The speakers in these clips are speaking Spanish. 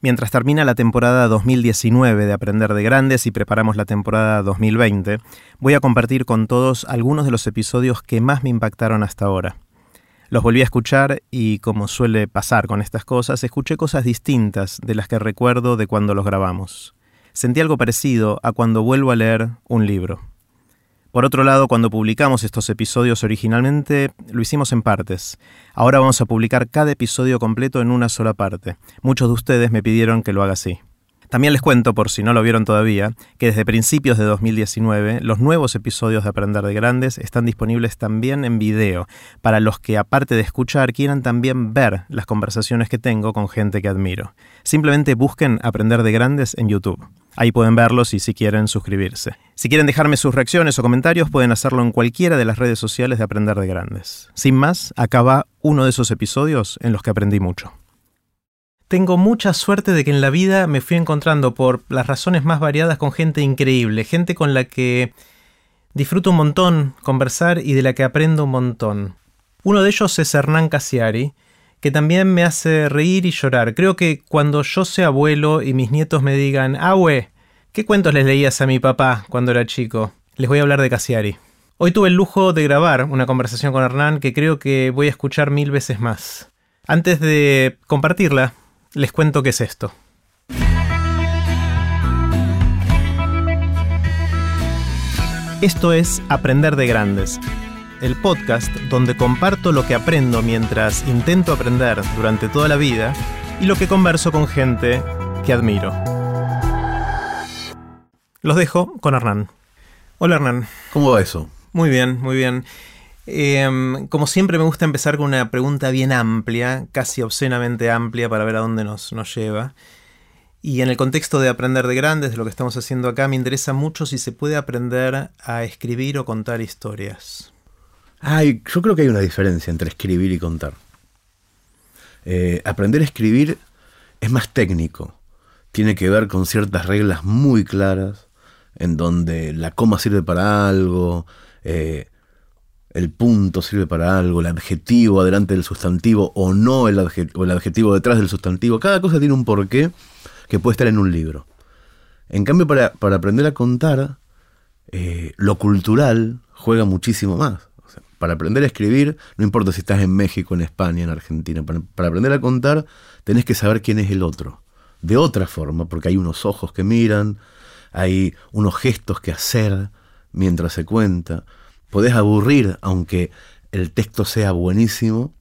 Mientras termina la temporada 2019 de Aprender de Grandes y preparamos la temporada 2020, voy a compartir con todos algunos de los episodios que más me impactaron hasta ahora. Los volví a escuchar y, como suele pasar con estas cosas, escuché cosas distintas de las que recuerdo de cuando los grabamos. Sentí algo parecido a cuando vuelvo a leer un libro. Por otro lado, cuando publicamos estos episodios originalmente, lo hicimos en partes. Ahora vamos a publicar cada episodio completo en una sola parte. Muchos de ustedes me pidieron que lo haga así. También les cuento, por si no lo vieron todavía, que desde principios de 2019 los nuevos episodios de Aprender de Grandes están disponibles también en video, para los que aparte de escuchar quieran también ver las conversaciones que tengo con gente que admiro. Simplemente busquen Aprender de Grandes en YouTube. Ahí pueden verlos y si quieren suscribirse. Si quieren dejarme sus reacciones o comentarios pueden hacerlo en cualquiera de las redes sociales de Aprender de Grandes. Sin más, acá va uno de esos episodios en los que aprendí mucho. Tengo mucha suerte de que en la vida me fui encontrando por las razones más variadas con gente increíble, gente con la que disfruto un montón conversar y de la que aprendo un montón. Uno de ellos es Hernán Casiari, que también me hace reír y llorar. Creo que cuando yo sea abuelo y mis nietos me digan, Abue, ¿qué cuentos les leías a mi papá cuando era chico? Les voy a hablar de Casiari. Hoy tuve el lujo de grabar una conversación con Hernán que creo que voy a escuchar mil veces más. Antes de compartirla, les cuento qué es esto. Esto es Aprender de Grandes, el podcast donde comparto lo que aprendo mientras intento aprender durante toda la vida y lo que converso con gente que admiro. Los dejo con Hernán. Hola Hernán. ¿Cómo va eso? Muy bien, muy bien. Em, como siempre me gusta empezar con una pregunta bien amplia, casi obscenamente amplia para ver a dónde nos, nos lleva. Y en el contexto de aprender de grandes, de lo que estamos haciendo acá, me interesa mucho si se puede aprender a escribir o contar historias. Ay, yo creo que hay una diferencia entre escribir y contar. Eh, aprender a escribir es más técnico. Tiene que ver con ciertas reglas muy claras, en donde la coma sirve para algo, eh, el punto sirve para algo, el adjetivo adelante del sustantivo o no el, adjetivo, el adjetivo detrás del sustantivo. Cada cosa tiene un porqué que puede estar en un libro. En cambio, para, aprender a contar, eh, lo cultural juega muchísimo más. para aprender a escribir, no importa si estás en México, en España, en Argentina, para, para aprender a contar tenés que saber quién es el otro. De otra forma, porque hay unos ojos que miran, hay unos gestos que hacer mientras se cuenta podés aburrir, aunque el texto sea buenísimo,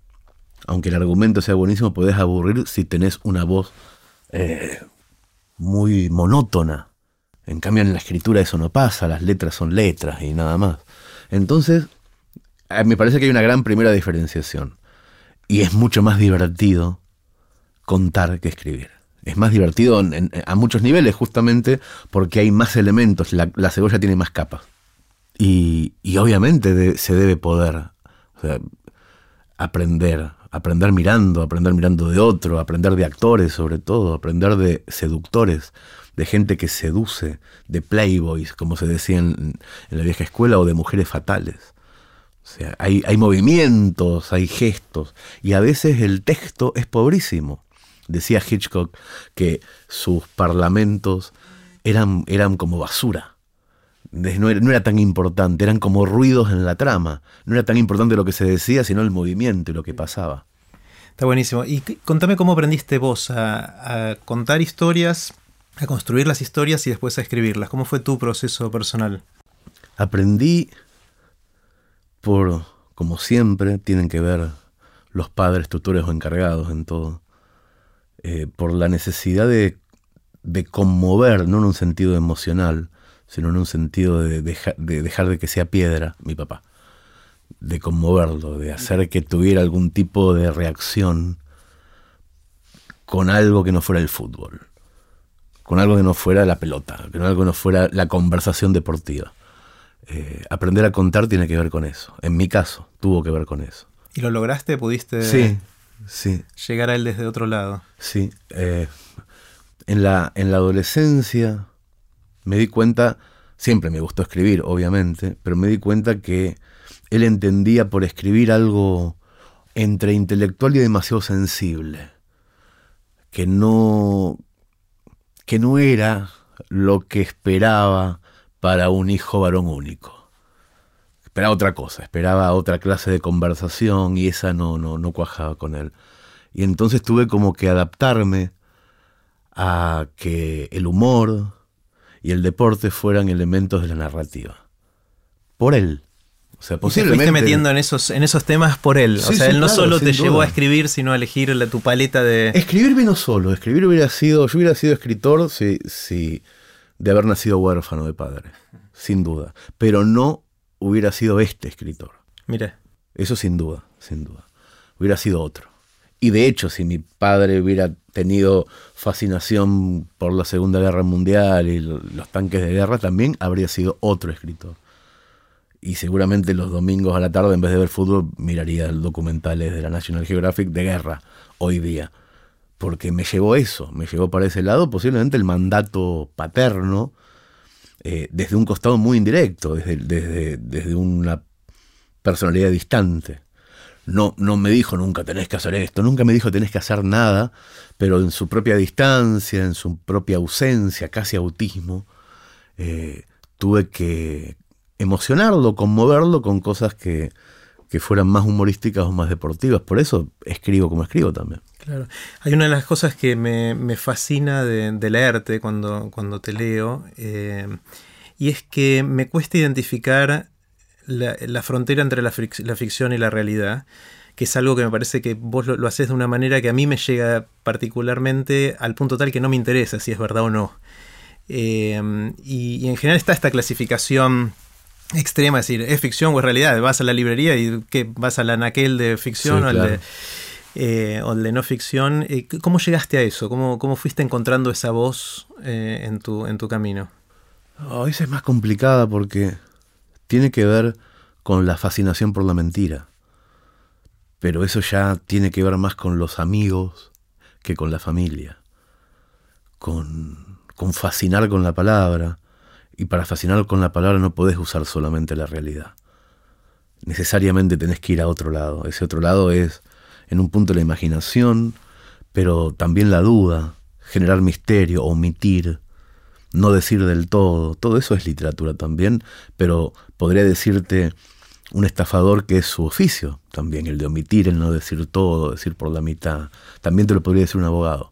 aunque el argumento sea buenísimo, podés aburrir si tenés una voz eh, muy monótona. En cambio, en la escritura eso no pasa, las letras son letras y nada más. Entonces, me parece que hay una gran primera diferenciación. Y es mucho más divertido contar que escribir. Es más divertido a muchos niveles, justamente porque hay más elementos, la cebolla tiene más capas. Y, obviamente se debe poder aprender, aprender mirando, aprender mirando de otro, aprender de actores sobre todo, aprender de seductores, de gente que seduce, de playboys, como se decía en, la vieja escuela, o de mujeres fatales. O sea, hay, hay movimientos, hay gestos, y a veces el texto es pobrísimo. Decía Hitchcock que sus parlamentos eran, eran como basura no era, tan importante, eran como ruidos en la trama. No era tan importante lo que se decía, sino el movimiento y lo que pasaba. Está buenísimo. Y contame cómo aprendiste vos a, contar historias, a construir las historias y después a escribirlas. ¿Cómo fue tu proceso personal? Aprendí por, como siempre, tienen que ver los padres, tutores o encargados en todo, eh, por la necesidad de, de conmover, no en un sentido emocional, sino en un sentido de, dejar de que sea piedra, mi papá, de conmoverlo, de hacer que tuviera algún tipo de reacción con algo que no fuera el fútbol, con algo que no fuera la pelota, con algo que no fuera la conversación deportiva. Eh, aprender a contar tiene que ver con eso. En mi caso, tuvo que ver con eso. ¿Y lo lograste? ¿Pudiste sí, sí. llegar a él desde otro lado? Sí. Eh, en, la, en la adolescencia me di cuenta, siempre me gustó escribir, obviamente, pero me di cuenta que él entendía por escribir algo entre intelectual y demasiado sensible, que no, que no era lo que esperaba para un hijo varón único. Esperaba otra cosa, esperaba otra clase de conversación y esa no, no, no cuajaba con él. Y entonces tuve como que adaptarme a que el humor y el deporte fueran elementos de la narrativa. Por él. O sea, posiblemente. te fuiste metiendo en esos, en esos temas por él. o sea, él no solo te llevó a escribir, sino a elegir tu paleta de. Escribir vino solo. Escribir hubiera sido. Yo hubiera sido escritor si, si de haber nacido huérfano de padre. Sin duda. Pero no hubiera sido este escritor. Mire. Eso sin duda, sin duda. Hubiera sido otro. Y de hecho, si mi padre hubiera tenido fascinación por la Segunda Guerra Mundial y los tanques de guerra, también habría sido otro escritor y seguramente los domingos a la tarde, en vez de ver fútbol, miraría documentales de la National Geographic de guerra hoy día. Porque me llevó eso, me llevó para ese lado posiblemente el mandato paterno, eh, desde un costado muy indirecto, desde, desde, desde una personalidad distante. No, no me dijo nunca tenés que hacer esto, nunca me dijo tenés que hacer nada, pero en su propia distancia, en su propia ausencia, casi autismo, eh, tuve que emocionarlo, conmoverlo con cosas que, fueran más humorísticas o más deportivas. Por eso escribo como escribo también. Claro. Hay una de las cosas que me, fascina de, leerte cuando, cuando te leo, eh, y es que me cuesta identificar la, frontera entre la, ficción y la realidad, que es algo que me parece que vos lo, haces de una manera que a mí me llega particularmente al punto tal que no me interesa si es verdad o no. Eh, y, y en general está esta clasificación extrema, es decir, ¿es ficción o es realidad? Vas a la librería y ¿qué? vas a la naquel de ficción o, el de, eh, o, de, no ficción. Eh, ¿Cómo llegaste a eso? ¿Cómo, cómo fuiste encontrando esa voz eh, en, tu, en tu camino? Oh, esa es más complicada porque tiene que ver con la fascinación por la mentira. Pero eso ya tiene que ver más con los amigos que con la familia. Con, con fascinar con la palabra y para fascinar con la palabra no podés usar solamente la realidad. Necesariamente tenés que ir a otro lado. Ese otro lado es, en un punto, la imaginación, pero también la duda, generar misterio, omitir, no decir del todo. Todo eso es literatura también, pero podría decirte un estafador que es su oficio también, el de omitir, el no decir todo, decir por la mitad. También te lo podría decir un abogado.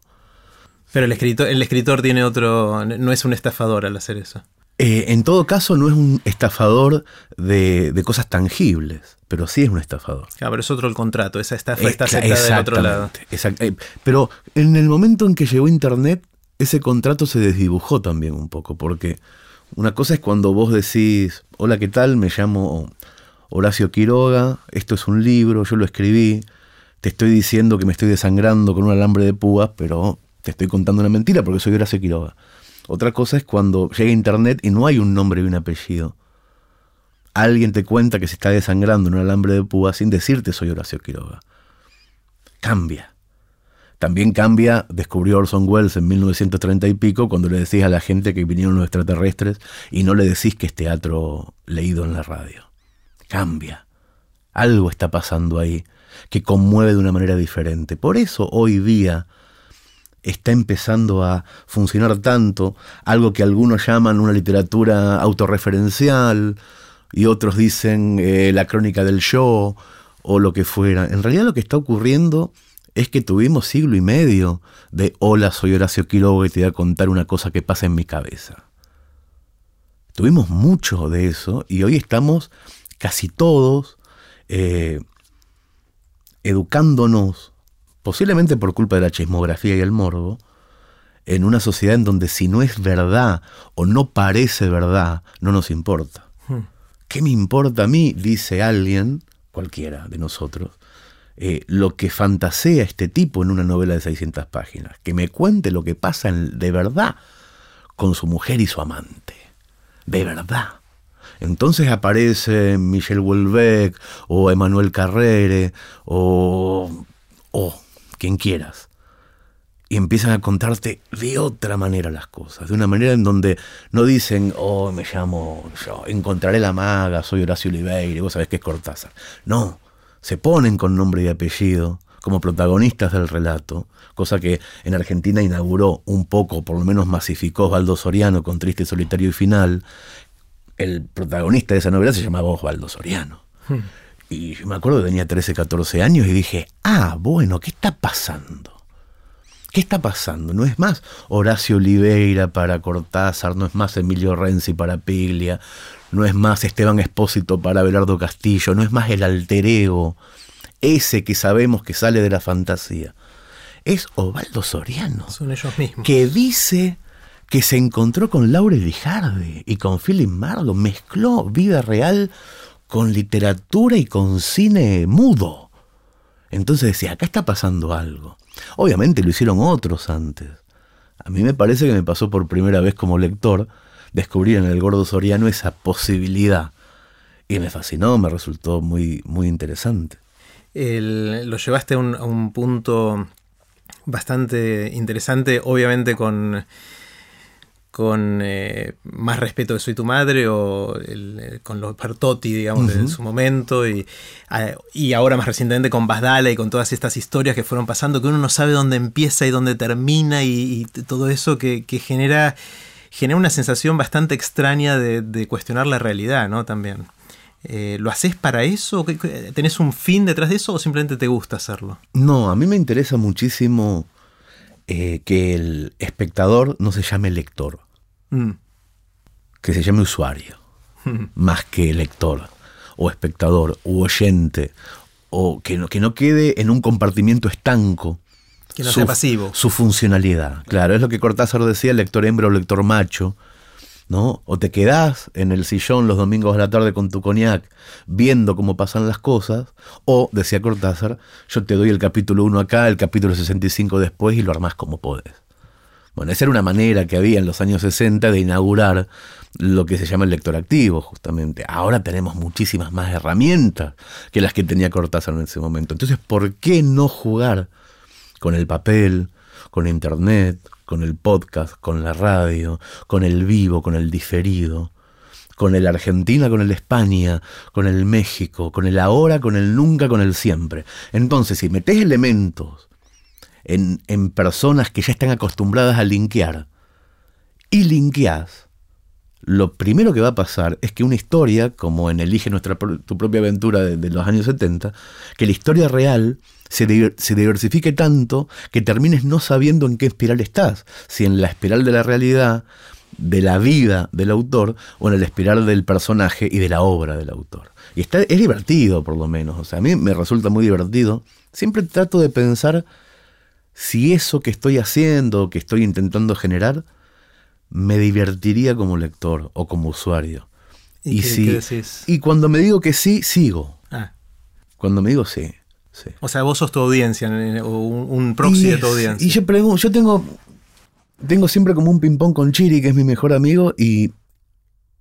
Pero el escritor, el escritor tiene otro, no es un estafador al hacer eso. Eh, en todo caso, no es un estafador de, cosas tangibles, pero sí es un estafador. Claro, pero es otro el contrato, esa estafa eh, está aceptada del otro lado. Eh, pero en el momento en que llegó Internet, ese contrato se desdibujó también un poco, porque una cosa es cuando vos decís, hola, ¿qué tal? Me llamo Horacio Quiroga, esto es un libro, yo lo escribí, te estoy diciendo que me estoy desangrando con un alambre de púas, pero te estoy contando una mentira porque soy Horacio Quiroga. Otra cosa es cuando llega Internet y no hay un nombre y un apellido. Alguien te cuenta que se está desangrando en un alambre de púa sin decirte soy Horacio Quiroga. Cambia. También cambia, descubrió Orson Welles en 1930 y pico, cuando le decís a la gente que vinieron los extraterrestres y no le decís que es teatro leído en la radio. Cambia. Algo está pasando ahí que conmueve de una manera diferente. Por eso hoy día está empezando a funcionar tanto, algo que algunos llaman una literatura autorreferencial y otros dicen eh, la crónica del show o lo que fuera. En realidad lo que está ocurriendo es que tuvimos siglo y medio de hola, soy Horacio Quiroga y te voy a contar una cosa que pasa en mi cabeza. Tuvimos mucho de eso y hoy estamos casi todos eh, educándonos posiblemente por culpa de la chismografía y el morbo, en una sociedad en donde si no es verdad o no parece verdad, no nos importa. Hmm. ¿Qué me importa a mí? Dice alguien, cualquiera de nosotros, eh, lo que fantasea este tipo en una novela de 600 páginas. Que me cuente lo que pasa de verdad con su mujer y su amante. De verdad. Entonces aparece Michel Houellebecq o Emmanuel Carrere o, o quien quieras. Y empiezan a contarte de otra manera las cosas, de una manera en donde no dicen, oh, me llamo, yo encontraré la maga, soy Horacio Oliveira, vos sabés que es Cortázar. No, se ponen con nombre y apellido, como protagonistas del relato, cosa que en Argentina inauguró un poco, por lo menos masificó Osvaldo Soriano con Triste, Solitario y Final. El protagonista de esa novela se llamaba Osvaldo Soriano. Hmm. Y me acuerdo que tenía 13, 14 años y dije, ah, bueno, ¿qué está pasando? ¿Qué está pasando? No es más Horacio Oliveira para Cortázar, no es más Emilio Renzi para Piglia, no es más Esteban Espósito para Belardo Castillo, no es más el altereo, ese que sabemos que sale de la fantasía. Es Ovaldo Soriano. Son ellos mismos. Que dice que se encontró con Laurel Lijarde y con Philip Marlowe, mezcló vida real con literatura y con cine mudo. Entonces decía, acá está pasando algo. Obviamente lo hicieron otros antes. A mí me parece que me pasó por primera vez como lector descubrir en el gordo soriano esa posibilidad. Y me fascinó, me resultó muy, muy interesante. lo llevaste a un punto bastante interesante, obviamente con con eh, más respeto de Soy tu madre o eh, con los Pertotti, digamos, de su momento, y, y, ahora más recientemente con Basdala y con todas estas historias que fueron pasando, que uno no sabe dónde empieza y dónde termina, y, todo eso que, genera, genera una sensación bastante extraña de, cuestionar la realidad, ¿no? También. Eh, ¿Lo haces para eso? ¿Tenés un fin detrás de eso o simplemente te gusta hacerlo? No, a mí me interesa muchísimo que el espectador no se llame lector. Mm. Que se llame usuario, mm. más que lector, o espectador, u oyente, o que no, que no quede en un compartimiento estanco. Que no sea pasivo. Su funcionalidad. Claro, es lo que Cortázar decía, lector hembra o lector macho. ¿no? O te quedás en el sillón los domingos de la tarde con tu cognac viendo cómo pasan las cosas, o, decía Cortázar, yo te doy el capítulo 1 acá, el capítulo 65 después y lo armás como podés. Bueno, esa era una manera que había en los años 60 de inaugurar lo que se llama el lector activo, justamente. Ahora tenemos muchísimas más herramientas que las que tenía Cortázar en ese momento. Entonces, ¿por qué no jugar con el papel, con internet, con el podcast, con la radio, con el vivo, con el diferido? con el Argentina, con el España, con el México, con el ahora, con el nunca, con el siempre. Entonces, si metes elementos en, personas que ya están acostumbradas a linkear y linkeás, lo primero que va a pasar es que una historia, como en Elige nuestra, tu propia aventura de, los años 70, que la historia real se, se, diversifique tanto que termines no sabiendo en qué espiral estás, si en la espiral de la realidad, de la vida del autor, o en la espiral del personaje y de la obra del autor. Y está, es divertido, por lo menos. O sea, a mí me resulta muy divertido. Siempre trato de pensar si eso que estoy haciendo, que estoy intentando generar, me divertiría como lector o como usuario. Y, y cuando me digo que sí, sigo. Ah. Cuando me digo sí, sí. O sea, vos sos tu audiencia, o un, proxy de tu audiencia. Y yo pregunto, yo tengo, tengo siempre como un ping-pong con Chiri, que es mi mejor amigo, y,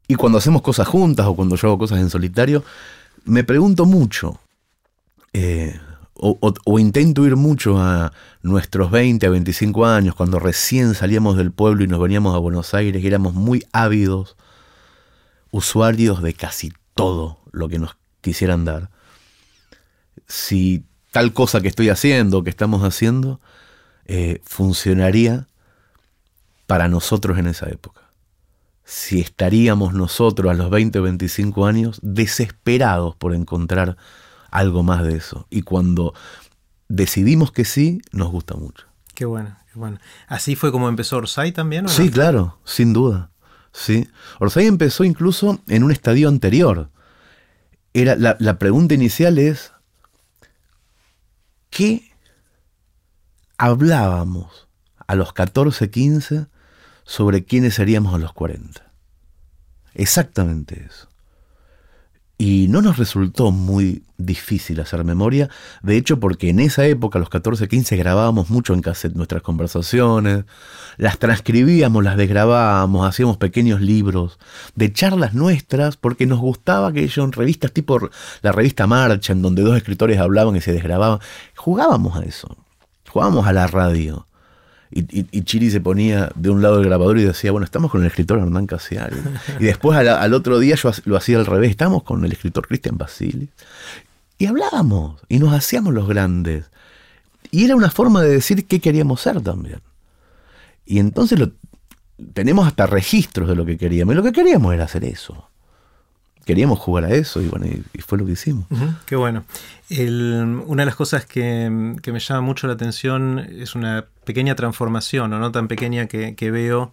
y cuando hacemos cosas juntas o cuando yo hago cosas en solitario, me pregunto mucho. Eh, o, intento ir mucho a nuestros 20 a 25 años, cuando recién salíamos del pueblo y nos veníamos a Buenos Aires y éramos muy ávidos, usuarios de casi todo lo que nos quisieran dar. Si tal cosa que estoy haciendo, que estamos haciendo, eh, funcionaría para nosotros en esa época. Si estaríamos nosotros a los 20 o 25 años desesperados por encontrar algo más de eso. Y cuando decidimos que sí, nos gusta mucho. Qué bueno, qué bueno. ¿Así fue como empezó Orsay también? sí, claro, sin duda. Sí. Orsay empezó incluso en un estadio anterior. Era, la, la pregunta inicial es, ¿qué hablábamos a los 14, 15 sobre quiénes seríamos a los 40? Exactamente eso. Y no nos resultó muy difícil hacer memoria, de hecho porque en esa época, a los 14, 15, grabábamos mucho en cassette nuestras conversaciones, las transcribíamos, las desgrabábamos, hacíamos pequeños libros de charlas nuestras, porque nos gustaba que ellos en revistas tipo la revista Marcha, en donde dos escritores hablaban y se desgrababan, jugábamos a eso, jugábamos a la radio. Y, Chiri se ponía de un lado del grabador y decía, bueno, estamos con el escritor Hernán Casiari. Y después al, otro día yo lo hacía al revés, estamos con el escritor Cristian Basili. Y hablábamos y nos hacíamos los grandes. Y era una forma de decir qué queríamos ser también. Y entonces lo, tenemos hasta registros de lo que queríamos. Y lo que queríamos era hacer eso. Queríamos jugar a eso y bueno, y, fue lo que hicimos. qué bueno. una de las cosas que, me llama mucho la atención es una pequeña transformación, o no tan pequeña que, veo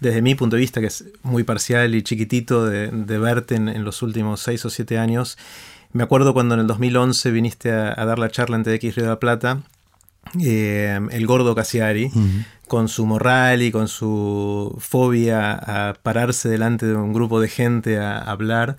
desde mi punto de vista, que es muy parcial y chiquitito de, verte en, los últimos seis o siete años. Me acuerdo cuando en el 2011 viniste a, dar la charla en TX Río de la Plata, eh, el gordo Cassiari, con su moral y con su fobia a pararse delante de un grupo de gente a, hablar.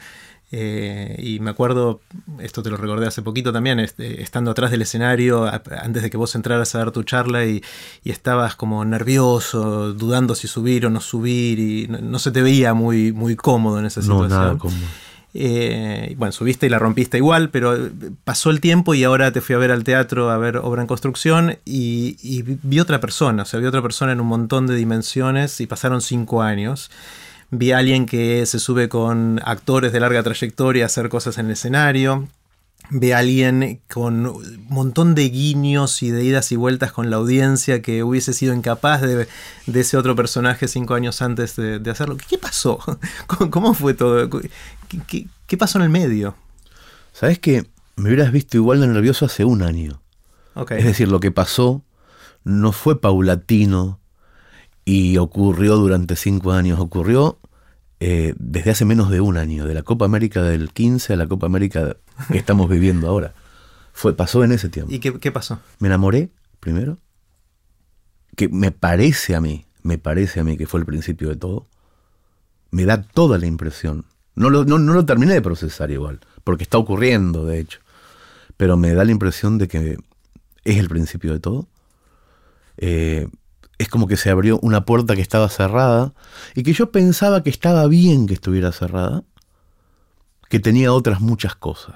Eh, y me acuerdo, esto te lo recordé hace poquito también, este, estando atrás del escenario, antes de que vos entraras a dar tu charla y, estabas como nervioso, dudando si subir o no subir, y no, se te veía muy, muy cómodo en esa situación. No, nada cómodo. Eh, bueno, subiste y la rompiste igual, pero pasó el tiempo y ahora te fui a ver al teatro a ver obra en construcción y, vi otra persona, o sea, vi otra persona en un montón de dimensiones y pasaron cinco años. Vi a alguien que se sube con actores de larga trayectoria a hacer cosas en el escenario ve a alguien con un montón de guiños y de idas y vueltas con la audiencia que hubiese sido incapaz de, ese otro personaje cinco años antes de, hacerlo. ¿Qué pasó? ¿Cómo, fue todo? ¿Qué, pasó en el medio? Sabes que me hubieras visto igual de nervioso hace un año. Es decir, lo que pasó no fue paulatino y ocurrió durante cinco años, ocurrió eh, desde hace menos de un año, de la Copa América del 15 a la Copa América que estamos viviendo ahora. Fue, pasó en ese tiempo. ¿Y qué, pasó? Me enamoré, primero, que me parece a mí, me parece a mí que fue el principio de todo. Me da toda la impresión. No lo, no, lo terminé de procesar igual, porque está ocurriendo, de hecho. Pero me da la impresión de que es el principio de todo. Eh, es como que se abrió una puerta que estaba cerrada y que yo pensaba que estaba bien que estuviera cerrada, que tenía otras muchas cosas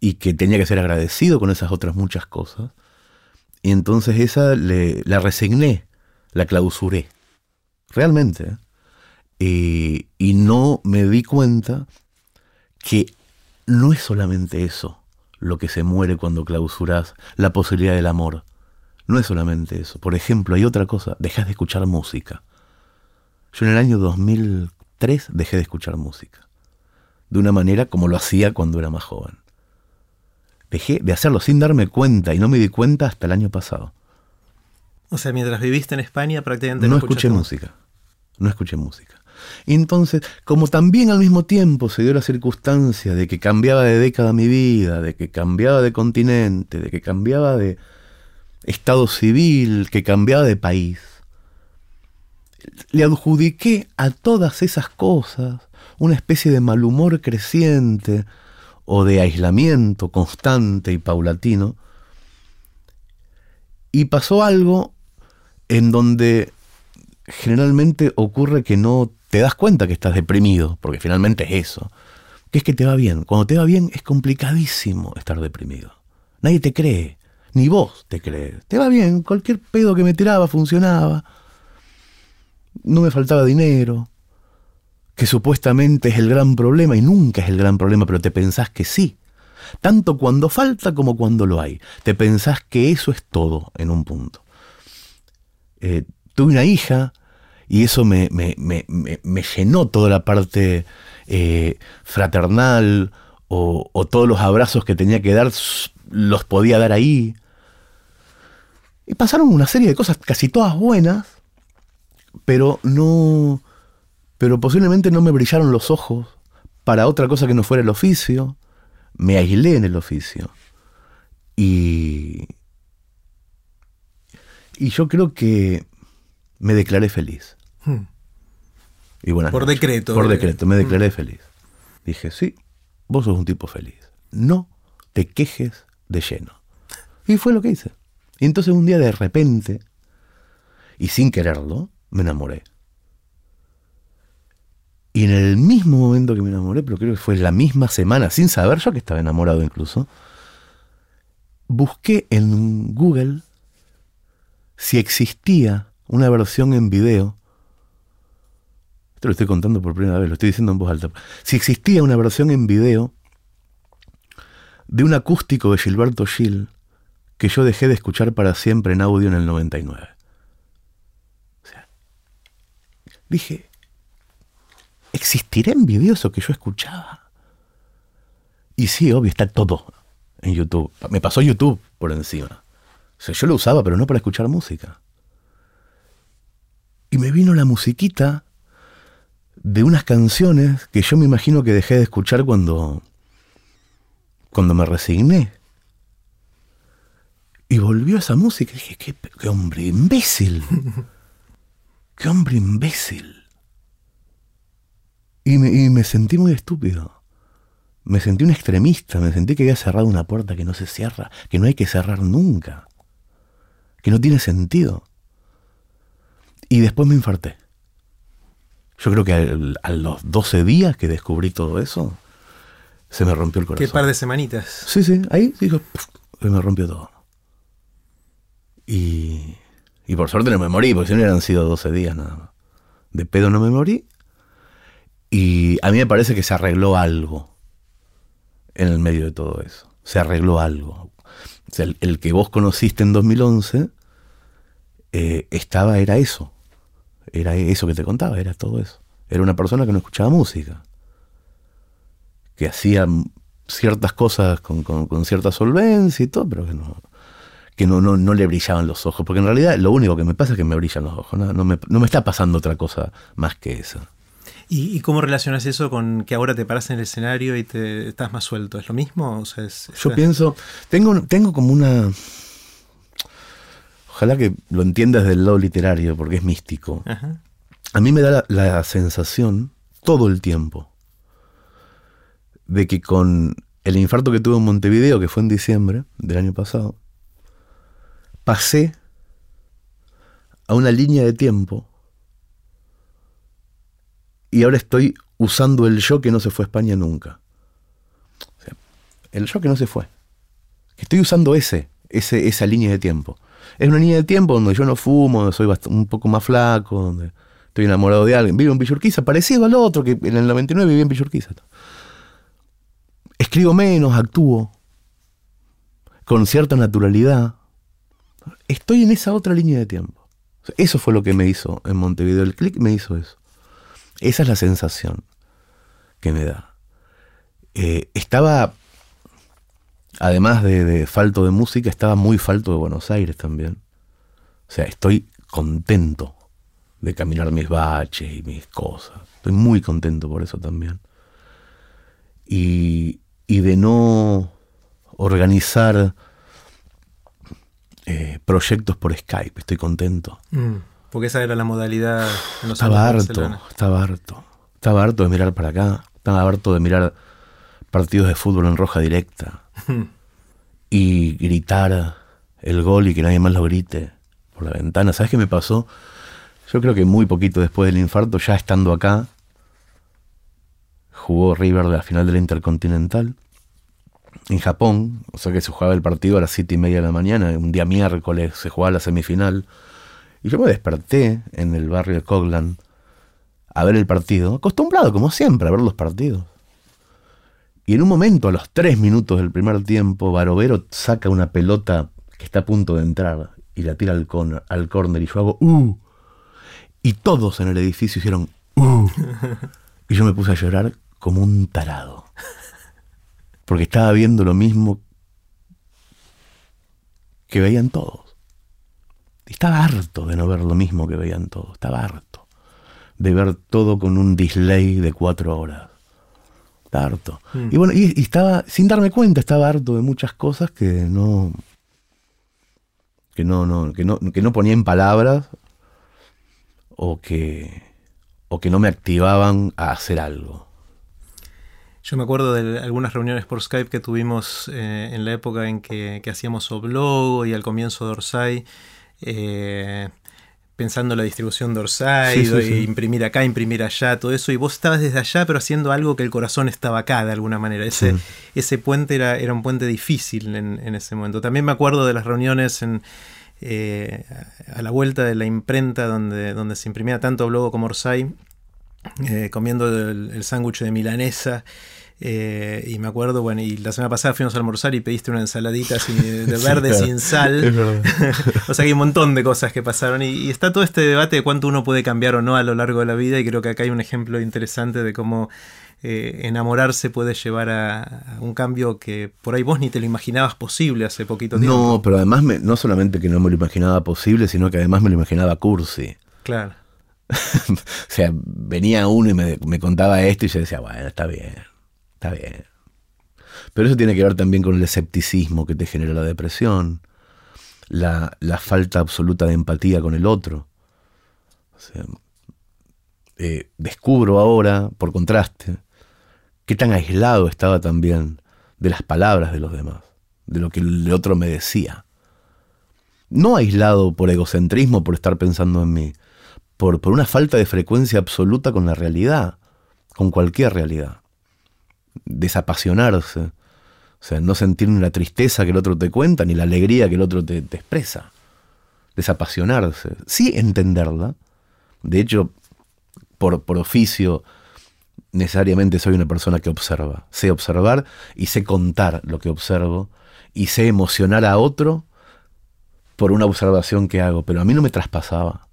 y que tenía que ser agradecido con esas otras muchas cosas. Y entonces esa la resigné, la clausuré, realmente. ¿eh? Y no me di cuenta que no es solamente eso lo que se muere cuando clausuras la posibilidad del amor no es solamente eso. Por ejemplo, hay otra cosa, dejas de escuchar música. Yo en el año 2003 dejé de escuchar música. De una manera como lo hacía cuando era más joven. Dejé de hacerlo sin darme cuenta y no me di cuenta hasta el año pasado. O sea, mientras viviste en España prácticamente no, escuché música. No escuché música. Y entonces, como también al mismo tiempo se dio la circunstancia de que cambiaba de década mi vida, de que cambiaba de continente, de que cambiaba de, estado civil, que cambiaba de país. Le adjudiqué a todas esas cosas una especie de mal humor creciente o de aislamiento constante y paulatino. Y pasó algo en donde generalmente ocurre que no te das cuenta que estás deprimido, porque finalmente es eso, que es que te va bien. Cuando te va bien es complicadísimo estar deprimido. Nadie te cree. Ni vos te crees. Te va bien, cualquier pedo que me tiraba funcionaba. No me faltaba dinero. Que supuestamente es el gran problema y nunca es el gran problema, pero te pensás que sí. Tanto cuando falta como cuando lo hay. Te pensás que eso es todo en un punto. Eh, tuve una hija y eso me, me, llenó toda la parte eh, fraternal o, o, todos los abrazos que tenía que dar los podía dar ahí. Y pasaron una serie de cosas, casi todas buenas, pero no. Pero posiblemente no me brillaron los ojos para otra cosa que no fuera el oficio. Me aislé en el oficio. Y. Y yo creo que me declaré feliz. Hmm. Y Por decreto. Por decreto, me declaré hmm. feliz. Dije, sí, vos sos un tipo feliz. No te quejes de lleno. Y fue lo que hice. Y entonces un día de repente, y sin quererlo, me enamoré. Y en el mismo momento que me enamoré, pero creo que fue la misma semana, sin saber yo que estaba enamorado incluso, busqué en Google si existía una versión en video. Esto lo estoy contando por primera vez, lo estoy diciendo en voz alta. Si existía una versión en video de un acústico de Gilberto Gil que yo dejé de escuchar para siempre en audio en el 99. O sea, dije, ¿existirá en video eso que yo escuchaba? Y sí, obvio, está todo en YouTube. Me pasó YouTube por encima. O yo lo usaba, pero no para escuchar música. Y me vino la musiquita de unas canciones que yo me imagino que dejé de escuchar cuando, cuando me resigné. Y volvió esa música y dije, qué, hombre imbécil. qué hombre imbécil. Y me, y me sentí muy estúpido. Me sentí un extremista, me sentí que había cerrado una puerta que no se cierra, que no hay que cerrar nunca, que no tiene sentido. Y después me infarté. Yo creo que a, los 12 días que descubrí todo eso, se me rompió el corazón. ¿Qué par de semanitas? Sí, sí, ahí dijo, se me rompió todo. Y, y por suerte no me morí, porque si no hubieran sido 12 días nada más. De pedo no me morí. Y a mí me parece que se arregló algo en el medio de todo eso. Se arregló algo. O sea, el, que vos conociste en 2011 eh, estaba, era eso. Era eso que te contaba, era todo eso. Era una persona que no escuchaba música. Que hacía ciertas cosas con, cierta solvencia y todo, pero que no, que no, no, le brillaban los ojos. Porque en realidad lo único que me pasa es que me brillan los ojos. No, me, no me está pasando otra cosa más que eso. ¿Y, cómo relacionas eso con que ahora te paras en el escenario y te estás más suelto? ¿Es lo mismo? Yo pienso, tengo, tengo como una... Ojalá que lo entiendas del lado literario, porque es místico. A mí me da la, sensación, todo el tiempo, de que con el infarto que tuve en Montevideo, que fue en diciembre del año pasado, pasé a una línea de tiempo y ahora estoy usando el yo que no se fue a España nunca. el yo que no se fue. Estoy usando ese, ese, esa línea de tiempo. Es una línea de tiempo donde yo no fumo, donde soy un poco más flaco, donde estoy enamorado de alguien. Vivo en Villurquiza, parecido al otro, que en el 99 viví en Villurquiza. Escribo menos, actúo con cierta naturalidad. Estoy en esa otra línea de tiempo. Eso fue lo que me hizo en Montevideo. El clic me hizo eso. Esa es la sensación que me da. Eh, estaba, además de, falto de música, estaba muy falto de Buenos Aires también. O sea, estoy contento de caminar mis baches y mis cosas. Estoy muy contento por eso también. Y, de no organizar eh, proyectos por Skype. Estoy contento. Mm. Porque esa era la modalidad en los Estaba harto, estaba harto. Estaba harto de mirar para acá. Estaba harto de mirar partidos de fútbol en roja directa. y gritar el gol y que nadie más lo grite por la ventana. ¿Sabes qué me pasó? Yo creo que muy poquito después del infarto, ya estando acá, jugó River la final de la Intercontinental en Japón, o sea que se jugaba el partido a las siete y media de la mañana, un día miércoles se jugaba la semifinal. Y yo me desperté en el barrio de Coglan a ver el partido, acostumbrado como siempre a ver los partidos. Y en un momento, a los tres minutos del primer tiempo, Barovero saca una pelota que está a punto de entrar y la tira al, corner, al y yo hago ¡uh! Y todos en el edificio hicieron ¡uh! Y yo me puse a llorar como un tarado. Porque estaba viendo lo mismo que veían todos. Estaba harto de no ver lo mismo que veían todos. Estaba harto de ver todo con un delay de cuatro horas. Estaba harto. Mm. Y bueno, y, estaba, sin darme cuenta, estaba harto de muchas cosas que no. que no, no, que no, que no ponía en palabras o que, o que no me activaban a hacer algo. Yo me acuerdo de algunas reuniones por Skype que tuvimos eh, en la época en que, que hacíamos Oblogo y al comienzo de Orsay eh, pensando la distribución dorsal, imprimir acá, imprimir allá, todo eso, y vos estabas desde allá, pero haciendo algo que el corazón estaba acá de alguna manera. Ese, ese puente era, era, un puente difícil en, ese momento. También me acuerdo de las reuniones en, eh, a la vuelta de la imprenta donde, donde se imprimía tanto Blogo como Orsay, eh, comiendo el, sándwich de milanesa. Eh, y me acuerdo, bueno, y la semana pasada fuimos a almorzar y pediste una ensaladita de verde sin sal. o sea que hay un montón de cosas que pasaron. Y, está todo este debate de cuánto uno puede cambiar o no a lo largo de la vida. Y creo que acá hay un ejemplo interesante de cómo eh, enamorarse puede llevar a, un cambio que por ahí vos ni te lo imaginabas posible hace poquito tiempo. No, pero además no solamente que no me lo imaginaba posible, sino que además me lo imaginaba cursi. Claro. o sea, venía uno y me, me contaba esto y yo decía, bueno, está bien Está bien. Pero eso tiene que ver también con el escepticismo que te genera la depresión, la, falta absoluta de empatía con el otro. Eh, descubro ahora, por contraste, qué tan aislado estaba también de las palabras de los demás, de lo que el otro me decía. No aislado por egocentrismo, por estar pensando en mí, por, por una falta de frecuencia absoluta con la realidad, con cualquier realidad desapasionarse. O sea, no sentir ni la tristeza que el otro te cuenta, ni la alegría que el otro te, expresa. Desapasionarse. Sí entenderla. De hecho, por, por oficio, necesariamente soy una persona que observa. Sé observar y sé contar lo que observo y sé emocionar a otro por una observación que hago, pero a mí no me traspasaba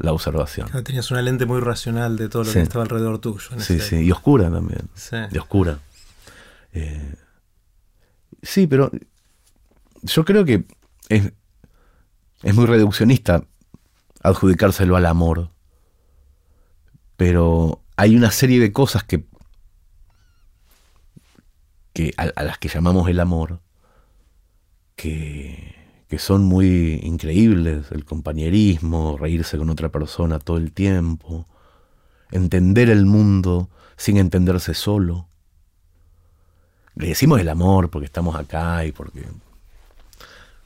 la observación. tenías una lente muy racional de todo lo que estaba alrededor tuyo. sí, sí, y oscura también. Sí. Y oscura. Eh, sí, pero yo creo que es, es muy reduccionista adjudicárselo al amor. Pero hay una serie de cosas que, que a las que llamamos el amor que que son muy increíbles, el compañerismo, reírse con otra persona todo el tiempo, entender el mundo sin entenderse solo. Le decimos el amor porque estamos acá y porque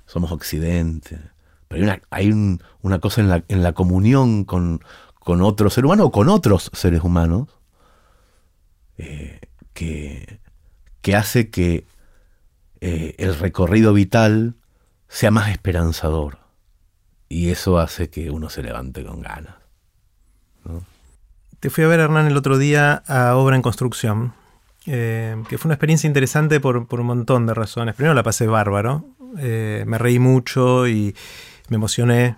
somos occidente, pero hay una, hay una cosa en la, en la comunión con, con, otro ser humano o con otros seres humanos eh, que, que, hace que eh, el recorrido vital sea más esperanzador. Y eso hace que uno se levante con ganas. Te fui a ver, Hernán, el otro día a Obra en Construcción, eh, que fue una experiencia interesante por, un montón de razones. Primero la pasé bárbaro, eh, me reí mucho y me emocioné.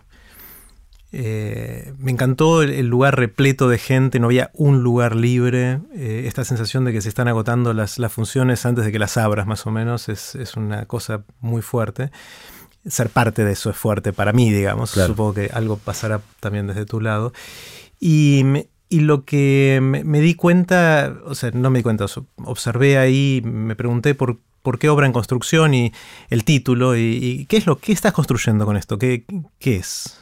Eh, me encantó el, lugar repleto de gente, no había un lugar libre. esta sensación de que se están agotando las, funciones antes de que las abras, más o menos, es, es una cosa muy fuerte ser parte de eso es fuerte para mí, digamos. Supongo que algo pasará también desde tu lado. Y, lo que me, di cuenta, o sea, no me di cuenta, observé ahí, me pregunté por, por qué obra en construcción y el título y, qué es lo que estás construyendo con esto, qué, qué es.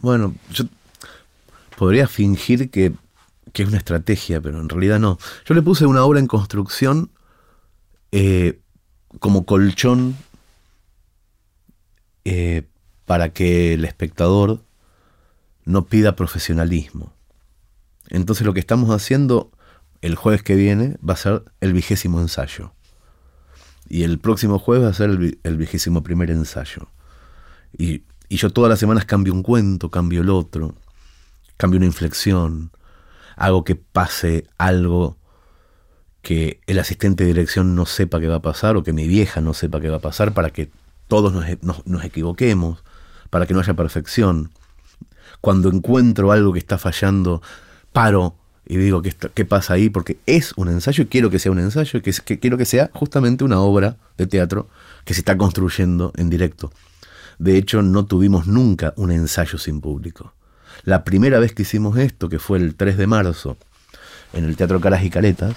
Bueno, yo podría fingir que, que, es una estrategia, pero en realidad no. Yo le puse una obra en construcción eh, como colchón eh, para que el espectador no pida profesionalismo. Entonces lo que estamos haciendo el jueves que viene va a ser el vigésimo ensayo. Y el próximo jueves va a ser el, vigésimo primer ensayo. Y, y, yo todas las semanas cambio un cuento, cambio el otro, cambio una inflexión, hago que pase algo que el asistente de dirección no sepa que va a pasar o que mi vieja no sepa que va a pasar para que todos nos, equivoquemos, para que no haya perfección. Cuando encuentro algo que está fallando, paro y digo qué, qué pasa ahí, porque es un ensayo y quiero que sea un ensayo, que, que quiero que sea justamente una obra de teatro que se está construyendo en directo. De hecho, no tuvimos nunca un ensayo sin público. La primera vez que hicimos esto, que fue el 3 de marzo, en el Teatro Caras y Caretas,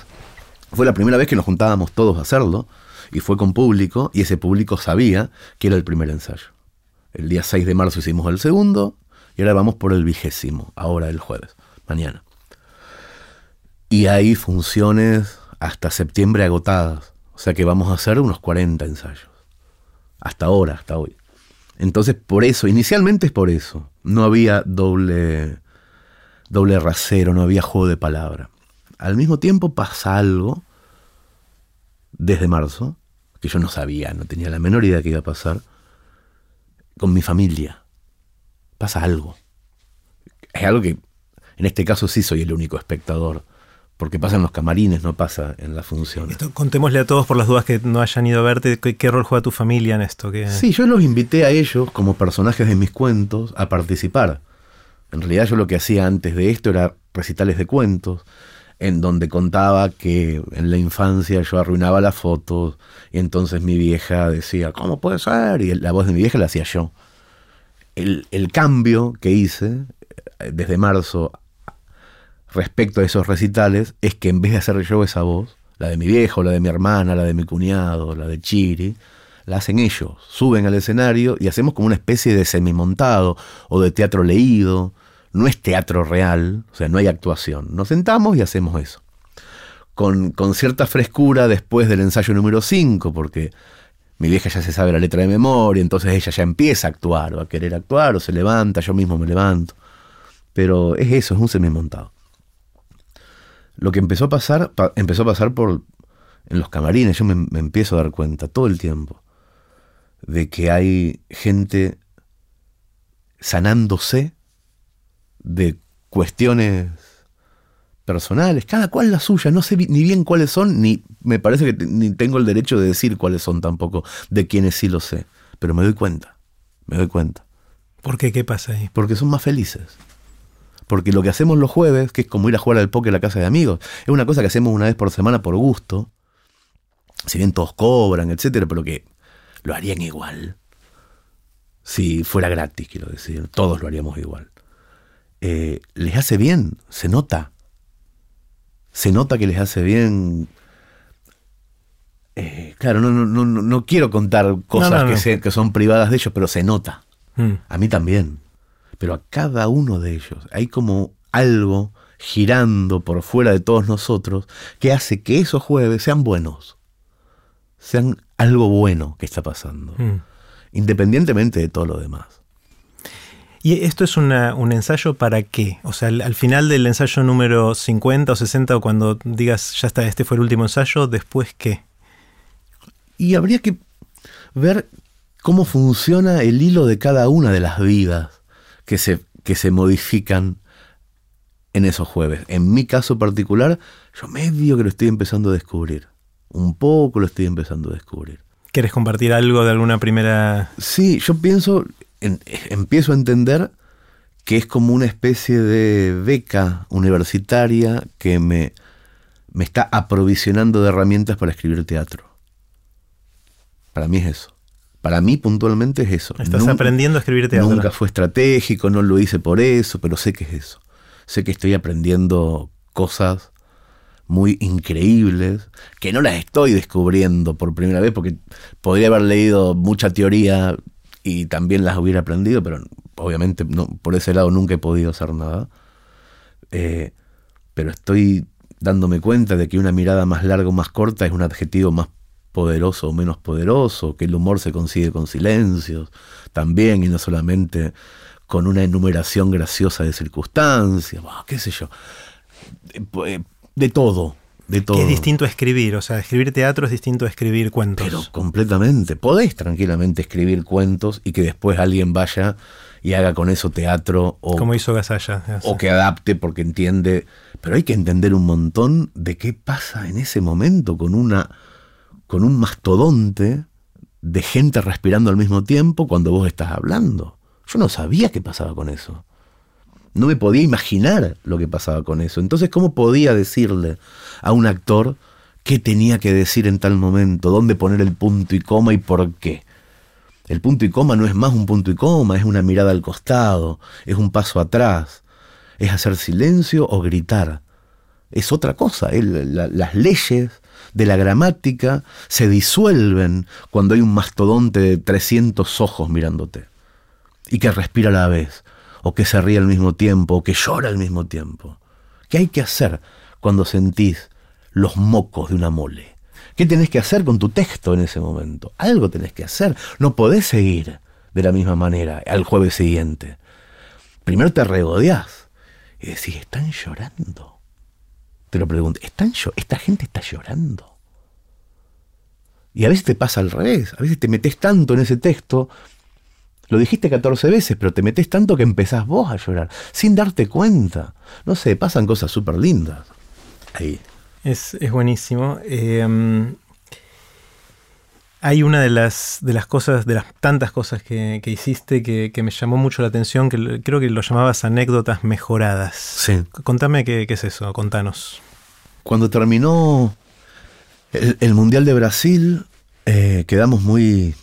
fue la primera vez que nos juntábamos todos a hacerlo, y fue con público y ese público sabía que era el primer ensayo. El día 6 de marzo hicimos el segundo y ahora vamos por el vigésimo, ahora el jueves, mañana. Y hay funciones hasta septiembre agotadas, o sea que vamos a hacer unos 40 ensayos. Hasta ahora, hasta hoy. Entonces, por eso, inicialmente es por eso. No había doble, doble rasero, no había juego de palabra. Al mismo tiempo pasa algo desde marzo, que yo no sabía, no tenía la menor idea que iba a pasar, con mi familia. Pasa algo. Es algo que, en este caso sí soy el único espectador, porque pasa en los camarines, no pasa en las funciones. Esto, contémosle a todos por las dudas que no hayan ido a verte, ¿qué, rol juega tu familia en esto? Sí, yo los invité a ellos como personajes de mis cuentos a participar. En realidad yo lo que hacía antes de esto era recitales de cuentos, en donde contaba que en la infancia yo arruinaba las fotos y entonces mi vieja decía, ¿cómo puede ser? Y la voz de mi vieja la hacía yo. El, el cambio que hice eh, desde marzo respecto a esos recitales es que en vez de hacer yo esa voz, la de mi viejo, la de mi hermana, la de mi cuñado, la de Chiri, la hacen ellos, suben al escenario y hacemos como una especie de semimontado o de teatro leído. No es teatro real, o sea, no hay actuación. Nos sentamos y hacemos eso. Con, con cierta frescura después del ensayo número 5, porque mi vieja ya se sabe la letra de memoria, entonces ella ya empieza a actuar, o a querer actuar, o se levanta, yo mismo me levanto. Pero es eso, es un semimontado lo que empezó a pasar, empezó a pasar por en los camarines, yo me, empiezo a dar cuenta todo el tiempo de que hay gente sanándose de cuestiones personales, cada cual la suya, no sé ni bien cuáles son, ni me parece que ni tengo el derecho de decir cuáles son tampoco, de quienes sí lo sé, pero me doy cuenta, me doy cuenta. ¿Por qué? ¿Qué pasa ahí? Porque son más felices. Porque lo que hacemos los jueves, que es como ir a jugar al póker a la casa de amigos, es una cosa que hacemos una vez por semana por gusto. Si bien todos cobran, etcétera, pero que lo harían igual. Si fuera gratis, quiero decir. Todos lo haríamos igual. Eh, les hace bien, se nota. Se nota que les hace bien. Eh, claro, no, no, no, no, quiero contar cosas Que, que, son privadas de ellos, pero se nota. Mm. A mí también pero a cada uno de ellos hay como algo girando por fuera de todos nosotros que hace que esos jueves sean buenos, sean algo bueno que está pasando, mm. independientemente de todo lo demás. ¿Y esto es un ensayo para qué? O sea, al, final del ensayo número 50 o 60, o cuando digas, ya está, este fue el último ensayo, después qué? Y habría que ver cómo funciona el hilo de cada una de las vidas que se, que se modifican en esos jueves. En mi caso particular, yo medio que lo estoy empezando a descubrir. Un poco lo estoy empezando a descubrir. ¿Quieres compartir algo de alguna primera...? Sí, yo pienso, empiezo a entender que es como una especie de beca universitaria que me, me está aprovisionando de herramientas para escribir teatro. Para mí es eso. Para mí puntualmente es eso. Estás aprendiendo a escribir teatro. Nunca fue estratégico, no lo hice por eso, pero sé que es eso. Sé que estoy aprendiendo cosas muy increíbles, que no las estoy descubriendo por primera vez, porque podría haber leído mucha teoría y también las hubiera aprendido, pero obviamente por ese lado nunca he podido hacer nada. Eh, pero estoy dándome cuenta de que una mirada más larga o más corta es un adjetivo más poderoso o menos poderoso, que el humor se consigue con silencios también y no solamente con una enumeración graciosa de circunstancias, qué sé yo, eh, de, todo. De todo. Que es distinto a escribir, o sea, escribir teatro es distinto a escribir cuentos. Pero completamente. Podéis tranquilamente escribir cuentos y que después alguien vaya y haga con eso teatro o como hizo Gasalla o que adapte porque entiende pero hay que entender un montón de qué pasa en ese momento con una con un mastodonte de gente respirando al mismo tiempo cuando vos estás hablando. Yo no sabía qué pasaba con eso. No me podía imaginar lo que pasaba con eso. Entonces, ¿cómo podía decirle a un actor qué tenía que decir en tal momento, dónde poner el punto y coma y por qué? El punto y coma no es más un punto y coma, es una mirada al costado, es un paso atrás, es hacer silencio o gritar. Es otra cosa. las leyes de la gramática se disuelven cuando hay un mastodonte de 300 ojos mirándote y que respira a la vez, o que se ríe al mismo tiempo, o que llora al mismo tiempo. ¿Qué hay que hacer cuando sentís los mocos de una mole? ¿Qué tenés que hacer con tu texto en ese momento? Algo tenés que hacer. No podés seguir de la misma manera al jueves siguiente. Primero te regodeás y decís, están llorando. Te lo pregunto, ¿están ¿esta gente está llorando? Y a veces te pasa al revés, a veces te metes tanto en ese texto, lo dijiste 14 veces, pero te metes tanto que empezás vos a llorar, sin darte cuenta. No sé, pasan cosas súper lindas. ahí. Es, es buenísimo. Eh, hay una de las, de las cosas, de las tantas cosas que, que hiciste que, que, me llamó mucho la atención, que creo que lo llamabas anécdotas mejoradas. Sí. Contame qué, qué es eso, contanos. Cuando terminó el, el Mundial de Brasil, eh, quedamos muy,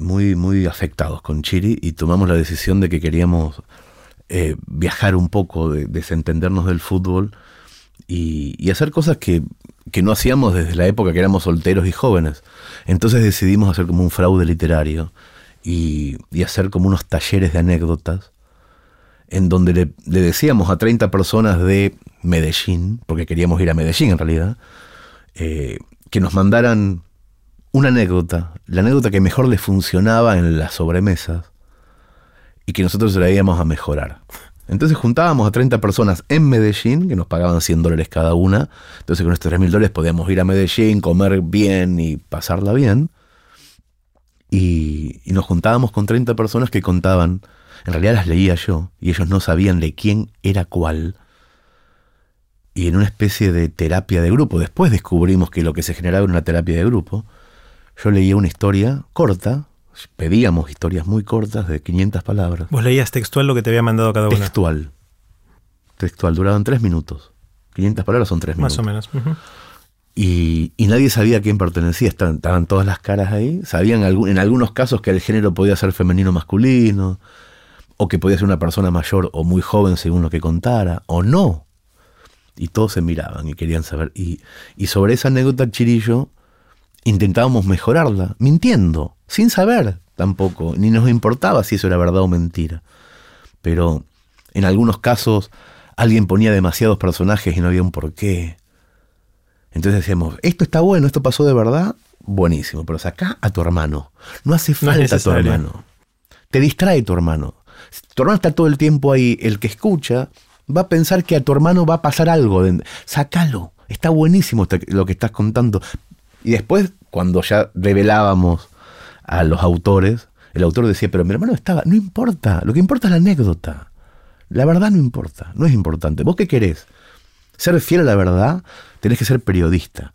muy, muy afectados con Chiri y tomamos la decisión de que queríamos eh, viajar un poco, de, desentendernos del fútbol y, hacer cosas que, que, no hacíamos desde la época que éramos solteros y jóvenes. Entonces decidimos hacer como un fraude literario y, y hacer como unos talleres de anécdotas en donde le, le, decíamos a 30 personas de Medellín, porque queríamos ir a Medellín en realidad, eh, que nos mandaran una anécdota, la anécdota que mejor les funcionaba en las sobremesas y que nosotros la íbamos a mejorar. Entonces juntábamos a 30 personas en Medellín, que nos pagaban 100 dólares cada una. Entonces con estos 3 mil dólares podíamos ir a Medellín, comer bien y pasarla bien. Y, y, nos juntábamos con 30 personas que contaban, en realidad las leía yo, y ellos no sabían de quién era cuál. Y en una especie de terapia de grupo, después descubrimos que lo que se generaba era una terapia de grupo, yo leía una historia corta, pedíamos historias muy cortas de 500 palabras. ¿Vos leías textual lo que te había mandado cada una? Textual. Textual, duraban tres minutos. 500 palabras son tres minutos. Más o menos. Uh -huh. y, y, nadie sabía a quién pertenecía, estaban, estaban, todas las caras ahí. Sabían en algunos casos que el género podía ser femenino o masculino, o que podía ser una persona mayor o muy joven según lo que contara, o no. Y todos se miraban y querían saber. Y, y sobre esa anécdota, Chirillo, intentábamos mejorarla, mintiendo, sin saber tampoco, ni nos importaba si eso era verdad o mentira. Pero en algunos casos alguien ponía demasiados personajes y no había un porqué. Entonces decíamos, esto está bueno, esto pasó de verdad, buenísimo, pero saca a tu hermano. No hace falta no tu hermano. Te distrae tu hermano. Si tu hermano está todo el tiempo ahí, el que escucha va a pensar que a tu hermano va a pasar algo. Sácalo. Está buenísimo lo que estás contando. Y después, cuando ya revelábamos a los autores, el autor decía, pero mi hermano estaba, no importa, lo que importa es la anécdota. La verdad no importa, no es importante. ¿Vos qué querés? Ser fiel a la verdad, tenés que ser periodista.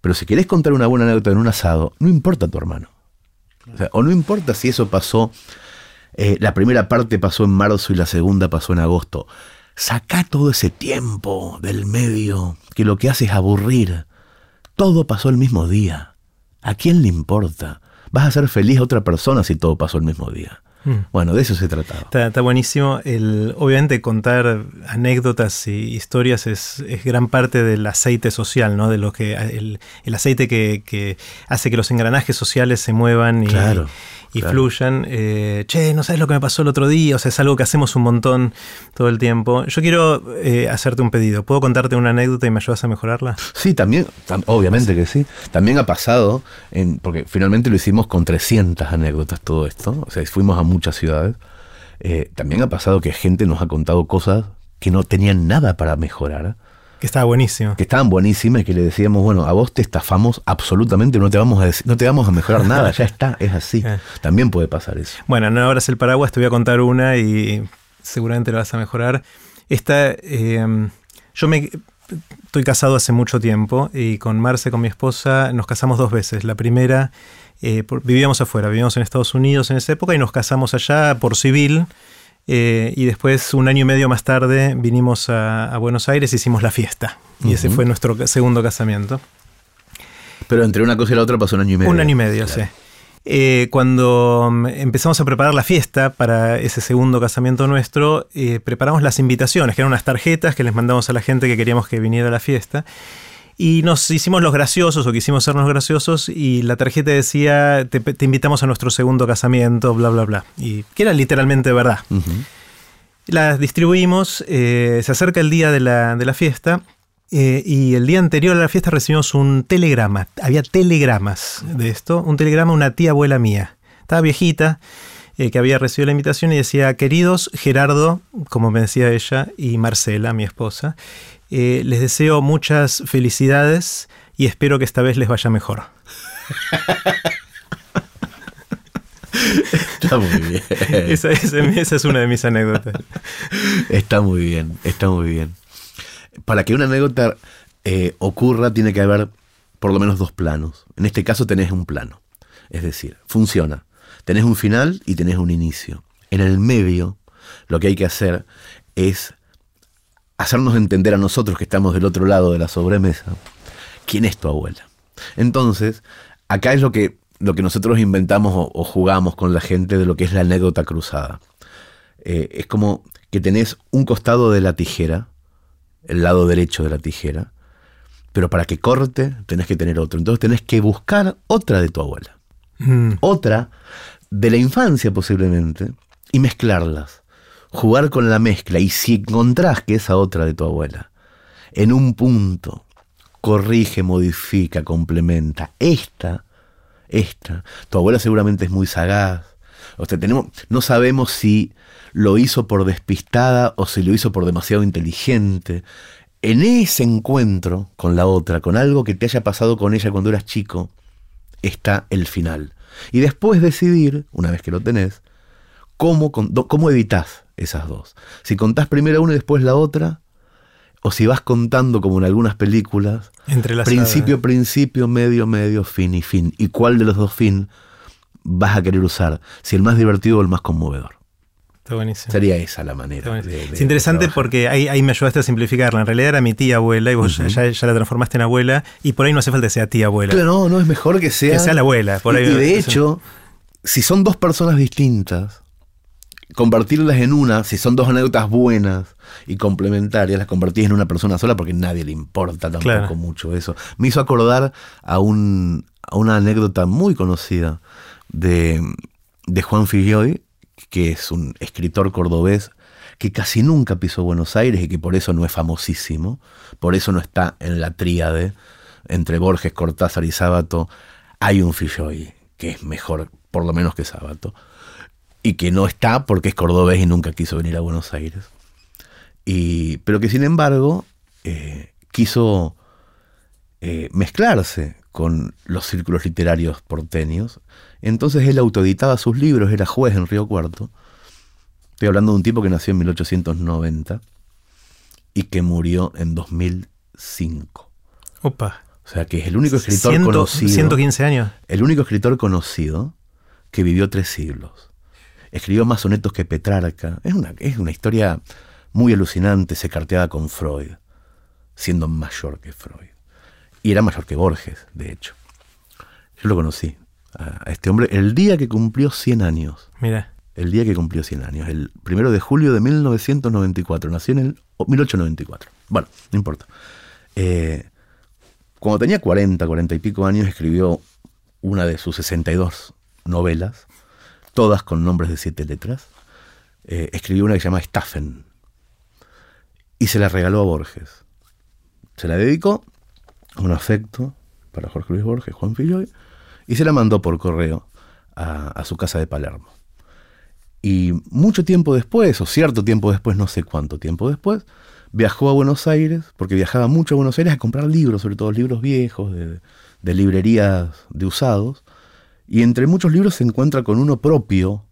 Pero si querés contar una buena anécdota en un asado, no importa tu hermano. O, sea, o no importa si eso pasó, eh, la primera parte pasó en marzo y la segunda pasó en agosto. Sacá todo ese tiempo del medio que lo que hace es aburrir. Todo pasó el mismo día. ¿A quién le importa? Vas a ser feliz a otra persona si todo pasó el mismo día. Mm. Bueno, de eso se trataba. Está, está, buenísimo. El, obviamente contar anécdotas y historias es, es, gran parte del aceite social, ¿no? De lo que el, el aceite que, que, hace que los engranajes sociales se muevan y, claro, y claro. fluyan. Eh, che, no sabes lo que me pasó el otro día. O sea, es algo que hacemos un montón todo el tiempo. Yo quiero eh, hacerte un pedido. ¿Puedo contarte una anécdota y me ayudas a mejorarla? Sí, también, tam, obviamente que sí. También ha pasado, en, porque finalmente lo hicimos con 300 anécdotas todo esto. O sea, fuimos a muchas ciudades. Eh, también ha pasado que gente nos ha contado cosas que no tenían nada para mejorar. Que estaba buenísimo. Que estaban buenísimas y que le decíamos, bueno, a vos te estafamos absolutamente, no te vamos a, decir, no te vamos a mejorar nada, ya está, es así. También puede pasar eso. Bueno, no abras el paraguas, te voy a contar una y seguramente la vas a mejorar. Esta, eh, yo me estoy casado hace mucho tiempo y con Marce, con mi esposa, nos casamos dos veces. La primera, eh, por, vivíamos afuera, vivíamos en Estados Unidos en esa época y nos casamos allá por civil. Eh, y después, un año y medio más tarde, vinimos a, a Buenos Aires y hicimos la fiesta. Y uh -huh. ese fue nuestro segundo casamiento. Pero entre una cosa y la otra pasó un año y medio. Un año y medio, claro. sí. Eh, cuando empezamos a preparar la fiesta para ese segundo casamiento nuestro, eh, preparamos las invitaciones, que eran unas tarjetas que les mandamos a la gente que queríamos que viniera a la fiesta. Y nos hicimos los graciosos o quisimos sernos graciosos y la tarjeta decía, te, te invitamos a nuestro segundo casamiento, bla, bla, bla. Y que era literalmente verdad. Uh -huh. Las distribuimos, eh, se acerca el día de la, de la fiesta eh, y el día anterior a la fiesta recibimos un telegrama. Había telegramas de esto. Un telegrama, una tía abuela mía. Estaba viejita, eh, que había recibido la invitación y decía, queridos Gerardo, como me decía ella, y Marcela, mi esposa, eh, les deseo muchas felicidades y espero que esta vez les vaya mejor. Está muy bien. esa, esa, esa, es una de mis anécdotas. Está muy bien, está muy bien. Para que una anécdota eh, ocurra, tiene que haber por lo menos dos planos. En este caso tenés un plano. Es decir, funciona. Tenés un final y tenés un inicio. En el medio, lo que hay que hacer es hacernos entender a nosotros que estamos del otro lado de la sobremesa quién es tu abuela. Entonces, acá es lo que, lo que nosotros inventamos o, jugamos con la gente de lo que es la anécdota cruzada. Eh, es como que tenés un costado de la tijera, el lado derecho de la tijera, pero para que corte tenés que tener otro. Entonces tenés que buscar otra de tu abuela. Mm. Otra de la infancia posiblemente y mezclarlas. Jugar con la mezcla y si encontrás que esa otra de tu abuela en un punto corrige, modifica, complementa. Esta, esta, tu abuela seguramente es muy sagaz. O sea, tenemos, no sabemos si lo hizo por despistada o si lo hizo por demasiado inteligente en ese encuentro con la otra, con algo que te haya pasado con ella cuando eras chico, está el final. Y después decidir, una vez que lo tenés, cómo, cómo evitas esas dos. Si contás primero una y después la otra, o si vas contando como en algunas películas, principio, principio, medio, medio, fin y fin. ¿Y cuál de los dos fin vas a querer usar? Si el más divertido o el más conmovedor. Sería esa la manera. es interesante porque ahí, me ayudaste a simplificarla. En realidad era mi tía abuela y vos ya, la transformaste en abuela y por ahí no hace falta que sea tía abuela. no, no, es mejor que sea... Que sea la abuela. y, de hecho, si son dos personas distintas, convertirlas en una, si son dos anécdotas buenas y complementarias, las convertís en una persona sola porque a nadie le importa tampoco mucho eso. Me hizo acordar a, un, a una anécdota muy conocida de, de Juan Filloy, que es un escritor cordobés que casi nunca pisó Buenos Aires y que por eso no es famosísimo, por eso no está en la tríade entre Borges, Cortázar y Sábato. Hay un Filloy que es mejor, por lo menos que Sábato, y que no está porque es cordobés y nunca quiso venir a Buenos Aires. Y, pero que sin embargo eh, quiso eh, mezclarse con los círculos literarios porteños entonces él autoeditaba sus libros, era juez en Río Cuarto. Estoy hablando de un tipo que nació en 1890 y que murió en 2005. Opa. O sea, que es el único escritor conocido. 115 años. El único escritor conocido que vivió tres siglos. Escribió más sonetos que Petrarca. Es una, es una historia muy alucinante. Se carteaba con Freud, siendo mayor que Freud. Y era mayor que Borges, de hecho. Yo lo conocí a este hombre el día que cumplió 100 años. Mira. El día que cumplió 100 años, el primero de julio de 1994. Nació en el 1894. Bueno, no importa. Eh, cuando tenía 40, 40 y pico años, escribió una de sus 62 novelas, todas con nombres de siete letras. Eh, escribió una que se llama Staffen y se la regaló a Borges. Se la dedicó un afecto para Jorge Luis Borges, Juan Filloy, y se la mandó por correo a, su casa de Palermo. Y mucho tiempo después, o cierto tiempo después, no sé cuánto tiempo después, viajó a Buenos Aires, porque viajaba mucho a Buenos Aires a comprar libros, sobre todo libros viejos, de, librerías de usados, y entre muchos libros se encuentra con uno propio,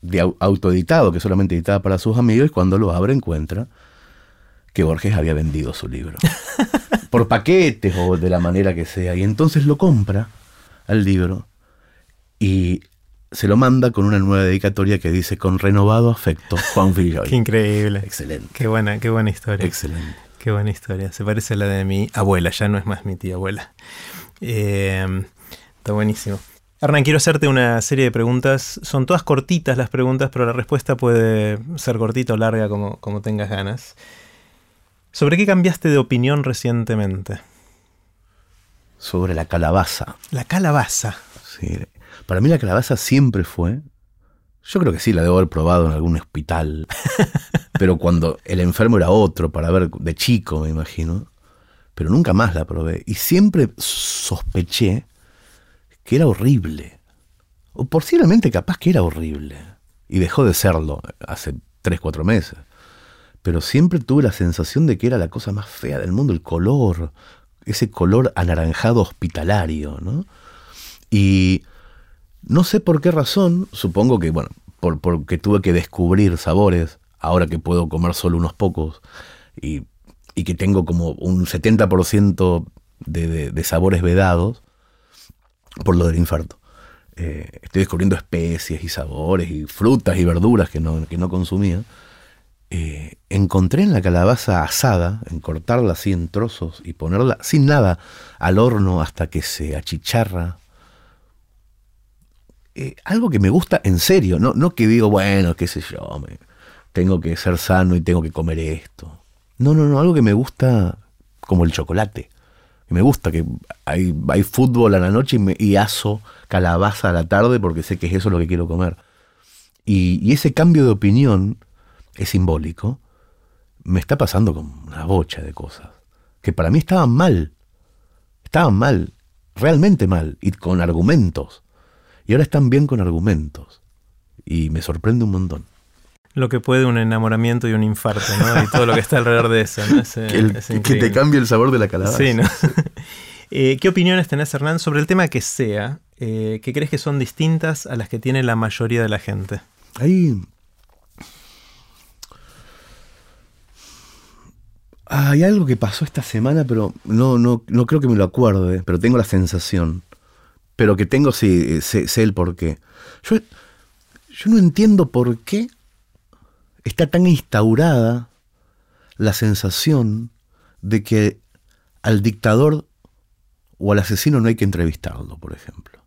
de autoeditado, que solamente editaba para sus amigos, y cuando lo abre encuentra que Borges había vendido su libro. por paquetes o de la manera que sea. Y entonces lo compra al libro y se lo manda con una nueva dedicatoria que dice con renovado afecto Juan Villoy. qué increíble. Excelente. Qué buena, qué buena historia. Excelente. Qué buena historia. Se parece a la de mi abuela, ya no es más mi tía abuela. Eh, está buenísimo. Hernán, quiero hacerte una serie de preguntas. Son todas cortitas las preguntas, pero la respuesta puede ser cortita o larga como, como tengas ganas. ¿Sobre qué cambiaste de opinión recientemente? sobre la calabaza. La calabaza. Sí. Para mí la calabaza siempre fue. Yo creo que sí, la debo haber probado en algún hospital. pero cuando el enfermo era otro, para ver, de chico, me imagino. Pero nunca más la probé. Y siempre sospeché que era horrible. O posiblemente capaz que era horrible. Y dejó de serlo hace tres, cuatro meses. Pero siempre tuve la sensación de que era la cosa más fea del mundo, el color, ese color anaranjado hospitalario, ¿no? Y no sé por qué razón, supongo que, bueno, por, porque tuve que descubrir sabores, ahora que puedo comer solo unos pocos, y y que tengo como un 70% de, de, de sabores vedados por lo del infarto. Eh, estoy descubriendo especies y sabores y frutas y verduras que no, que no consumía. Eh, encontré en la calabaza asada, en cortarla así en trozos y ponerla sin nada al horno hasta que se achicharra. Eh, algo que me gusta en serio, no, no que digo, bueno, qué sé yo, tengo que ser sano y tengo que comer esto. No, no, no, algo que me gusta como el chocolate. Me gusta que hay, hay fútbol a la noche y, me, y aso calabaza a la tarde porque sé que es eso lo que quiero comer. Y, y ese cambio de opinión es simbólico. Me está pasando con una bocha de cosas que para mí estaban mal. Estaban mal, realmente mal, y con argumentos. Y ahora están bien con argumentos. Y me sorprende un montón lo que puede un enamoramiento y un infarto, ¿no? Y todo lo que está alrededor de eso, ¿no? Es, que, el, es que, te cambie el sabor de la calabaza. Sí, ¿no? eh, ¿Qué opiniones tenés, Hernán, sobre el tema que sea? Eh, ¿Qué crees que son distintas a las que tiene la mayoría de la gente? Hay. Hay algo que pasó esta semana, pero no, no, no creo que me lo acuerde, pero tengo la sensación. Pero que tengo, sí, sé, sé el por qué. Yo, yo no entiendo por qué está tan instaurada la sensación de que al dictador o al asesino no hay que entrevistarlo, por ejemplo.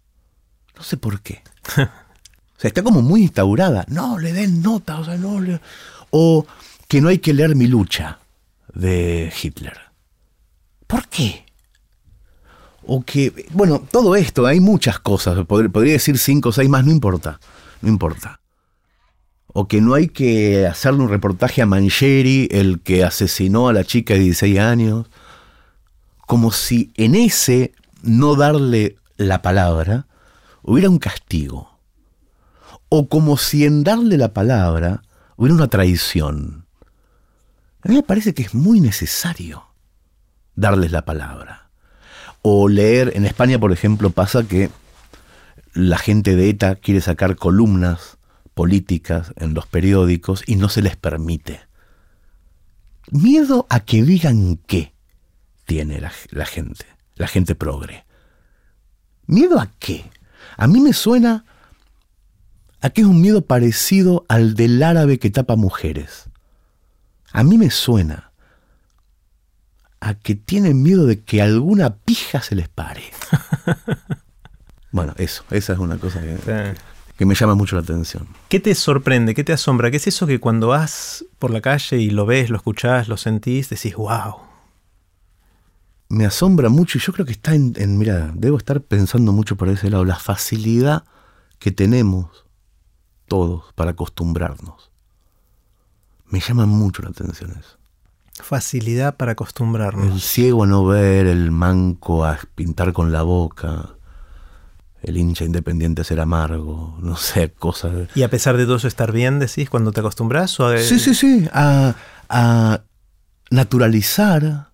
No sé por qué. O sea, está como muy instaurada. No, le den nota, o sea, no le... O que no hay que leer Mi lucha de Hitler. ¿Por qué? O que, bueno, todo esto, hay muchas cosas, podría decir cinco o seis más, no importa, no importa o que no hay que hacerle un reportaje a Mancheri, el que asesinó a la chica de 16 años, como si en ese no darle la palabra hubiera un castigo, o como si en darle la palabra hubiera una traición. A mí me parece que es muy necesario darles la palabra. O leer, en España por ejemplo pasa que la gente de ETA quiere sacar columnas políticas en los periódicos y no se les permite. Miedo a que digan qué tiene la, la gente, la gente progre. ¿Miedo a qué? A mí me suena a que es un miedo parecido al del árabe que tapa mujeres. A mí me suena a que tienen miedo de que alguna pija se les pare. bueno, eso, esa es una cosa que, que me llama mucho la atención. ¿Qué te sorprende? ¿Qué te asombra? ¿Qué es eso que cuando vas por la calle y lo ves, lo escuchás, lo sentís, decís, wow? Me asombra mucho y yo creo que está en, en mira, debo estar pensando mucho por ese lado, la facilidad que tenemos todos para acostumbrarnos. Me llama mucho la atención eso. Facilidad para acostumbrarnos. El ciego a no ver, el manco a pintar con la boca, el hincha independiente ser amargo, no sé, cosas. ¿Y a pesar de todo eso estar bien, decís, cuando te acostumbras? O a... Sí, sí, sí, a, a, naturalizar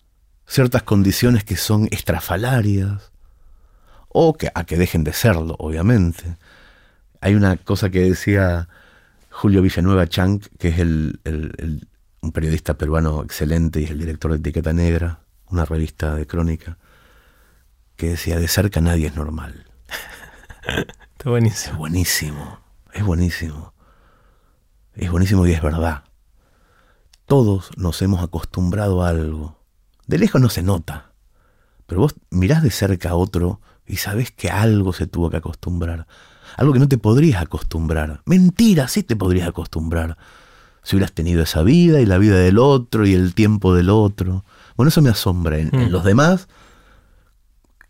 ciertas condiciones que son estrafalarias, o que, a que dejen de serlo, obviamente. Hay una cosa que decía Julio Villanueva Chank, que es el, el, el, un periodista peruano excelente y es el director de Etiqueta Negra, una revista de crónica, que decía, de cerca nadie es normal. Está buenísimo. Es buenísimo. Es buenísimo. Es buenísimo y es verdad. Todos nos hemos acostumbrado a algo. De lejos no se nota. Pero vos mirás de cerca a otro y sabés que algo se tuvo que acostumbrar. Algo que no te podrías acostumbrar. Mentira, sí te podrías acostumbrar. Si hubieras tenido esa vida y la vida del otro y el tiempo del otro. Bueno, eso me asombra en, mm. en los demás.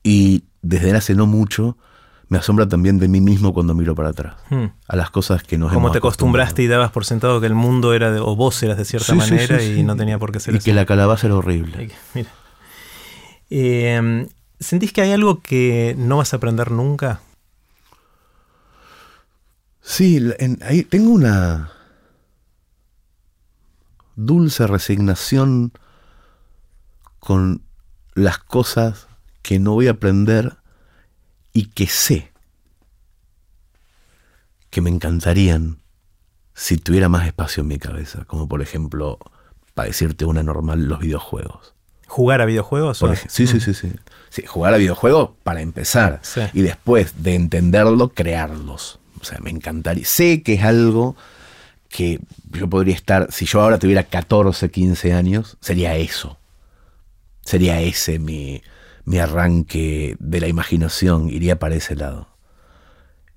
Y desde hace no mucho me asombra también de mí mismo cuando miro para atrás. Hmm. A las cosas que nos Como te acostumbraste y dabas por sentado que el mundo era de, o vos eras de cierta Sí, manera sí, y no tenía por qué ser Y así. que la calabaza era horrible. Mira. Eh, ¿Sentís que hay algo que no vas a aprender nunca? Sí, en- ahí tengo una dulce resignación con las cosas que no voy a aprender y que sé que me encantarían si tuviera más espacio en mi cabeza, como por ejemplo para decirte una normal, los videojuegos. ¿Jugar a videojuegos? Ej- sí, sí, sí, sí. Sí, jugar a videojuegos para empezar. Sí. Y después de entenderlo, crearlos. O sea, me encantaría. Sé que es algo que yo podría estar, si yo ahora tuviera 14, 15 años, sería eso. Sería ese mi, mi arranque de la imaginación, iría para ese lado.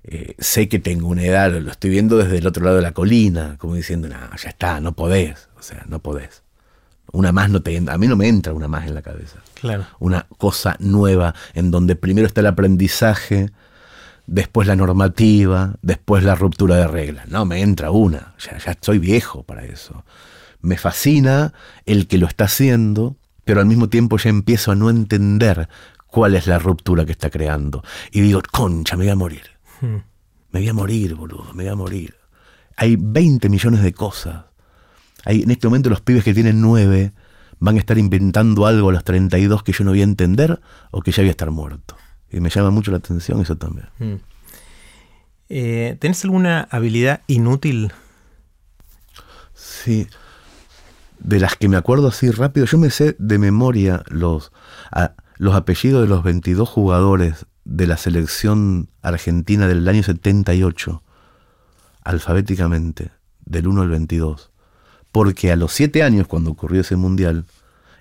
Eh, sé que tengo una edad, lo estoy viendo desde el otro lado de la colina, como diciendo, no, ya está, no podés. O sea, no podés. Una más no te entra, a mí no me entra una más en la cabeza Claro. una cosa nueva en donde primero está el aprendizaje, después la normativa, después la ruptura de reglas. No, me entra una, ya, ya estoy viejo para eso. Me fascina el que lo está haciendo, pero al mismo tiempo ya empiezo a no entender cuál es la ruptura que está creando. Y digo, concha, me voy a morir. Hmm. Me voy a morir, boludo, me voy a morir. Hay 20 millones de cosas. Hay, en este momento los pibes que tienen 9 van a estar inventando algo a los 32 que yo no voy a entender o que ya voy a estar muerto. Y me llama mucho la atención eso también. Mm. Eh, ¿Tenés alguna habilidad inútil? Sí. De las que me acuerdo así rápido, yo me sé de memoria los, a- los apellidos de los 22 jugadores de la selección argentina del año 78, alfabéticamente, del 1 al 22. Porque a los 7 años, cuando ocurrió ese mundial,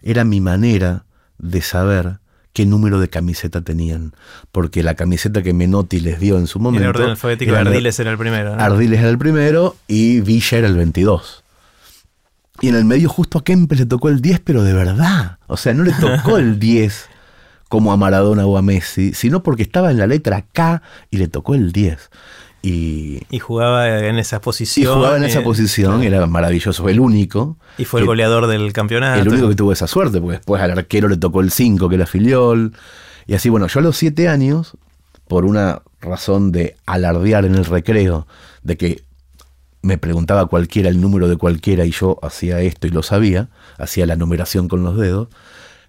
era mi manera de saber qué número de camiseta tenían. Porque la camiseta que Menotti les dio en su En momento. el orden alfabético, era Ardiles era el primero. ¿no? Ardiles era el primero y Villa era el 22. Y en el medio justo a Kempes le tocó el 10, pero de verdad. O sea, no le tocó el 10 como a Maradona o a Messi, sino porque estaba en la letra K y le tocó el 10. Y, Y jugaba en esa y posición. jugaba en esa eh, posición, era maravilloso, el único. Y fue el goleador del campeonato. el único que tuvo esa suerte, porque después al arquero le tocó el 5, que era Filiol. Y así, bueno, yo a los 7 años, por una razón de alardear en el recreo, de que me preguntaba cualquiera el número de cualquiera y yo hacía esto y lo sabía, hacía la numeración con los dedos,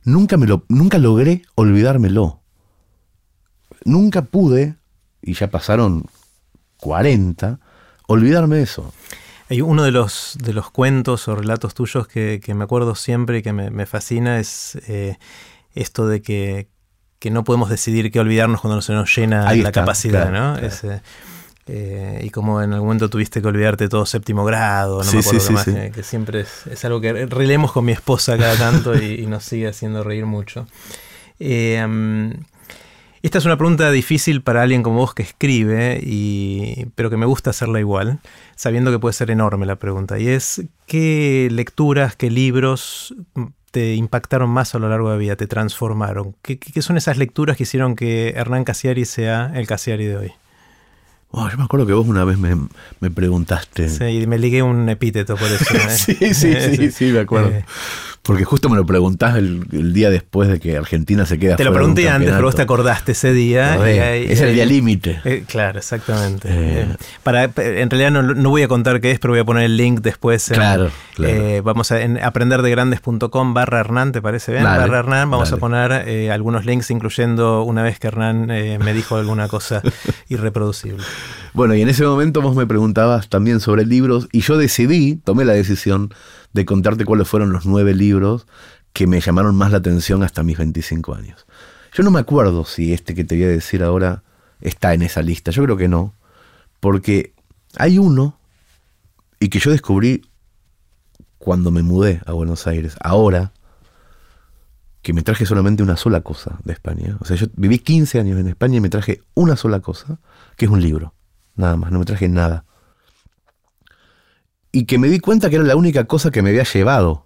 nunca, me lo, nunca logré olvidármelo. Nunca pude, y ya pasaron 40, olvidarme de eso. Hay uno de los, de los cuentos o relatos tuyos que, que me acuerdo siempre y que me, me fascina es eh, esto de que, que no podemos decidir qué olvidarnos cuando se nos llena Ahí la está, capacidad, claro, ¿no? claro. Eh, y como en algún momento tuviste que olvidarte todo séptimo grado, no Sí, me acuerdo sí, qué más, sí, sí. que, siempre es, es algo que releemos con mi esposa cada tanto y, y nos sigue haciendo reír mucho. Eh, mm, esta es una pregunta difícil para alguien como vos que escribe, y, pero que me gusta hacerla igual, sabiendo que puede ser enorme la pregunta. Y es, ¿qué lecturas, qué libros te impactaron más a lo largo de la vida, te transformaron? ¿Qué, qué- qué son esas lecturas que hicieron que Hernán Casiari sea el Casiari de hoy? Wow, yo me acuerdo que vos una vez me, me preguntaste. Sí, y me ligué un epíteto por eso. ¿eh? Sí, sí, sí, sí, me acuerdo. Eh, Porque justo me lo preguntás el, el día después de que Argentina se queda te lo fuera de un pregunté antes, pero vos te acordaste ese día. Acordé, y es el día límite. Eh, claro, exactamente. Eh. Eh, para, en realidad no, no voy a contar qué es, pero voy a poner el link después. en- Claro, claro. eh, vamos a en aprenderdegrandes.com barra Hernán, ¿te parece bien? Dale, barra Hernán, vamos dale. a poner algunos links, incluyendo una vez que Hernán eh, me dijo alguna cosa irreproducible. Bueno, y en ese momento vos me preguntabas también sobre libros y yo decidí, tomé la decisión de contarte cuáles fueron los nueve libros que me llamaron más la atención hasta mis 25 años. Yo no me acuerdo si este que te voy a decir ahora está en esa lista, yo creo que no, porque hay uno y que yo descubrí cuando me mudé a Buenos Aires, ahora que me traje solamente una sola cosa de España. O sea, yo viví 15 años en España y me traje una sola cosa, que es un libro. Nada más, no me traje nada. Y que me di cuenta que era la única cosa que me había llevado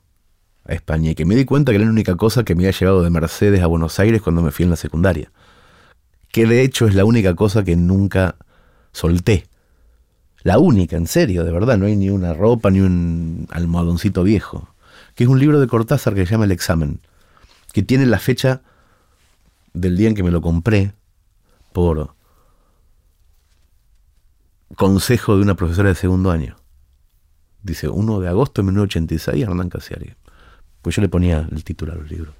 a España. Y que me di cuenta que era la única cosa que me había llevado de Mercedes a Buenos Aires cuando me fui en la secundaria. Que de hecho es la única cosa que nunca solté. La única, en serio, de verdad. No hay ni una ropa ni un almohadoncito viejo. Que es un libro de Cortázar que se llama El examen. Que tiene la fecha del día en que me lo compré por consejo de una profesora de segundo año. Dice, 1 de agosto de 1986, Hernán Casiari. Pues yo le ponía el título a los libros.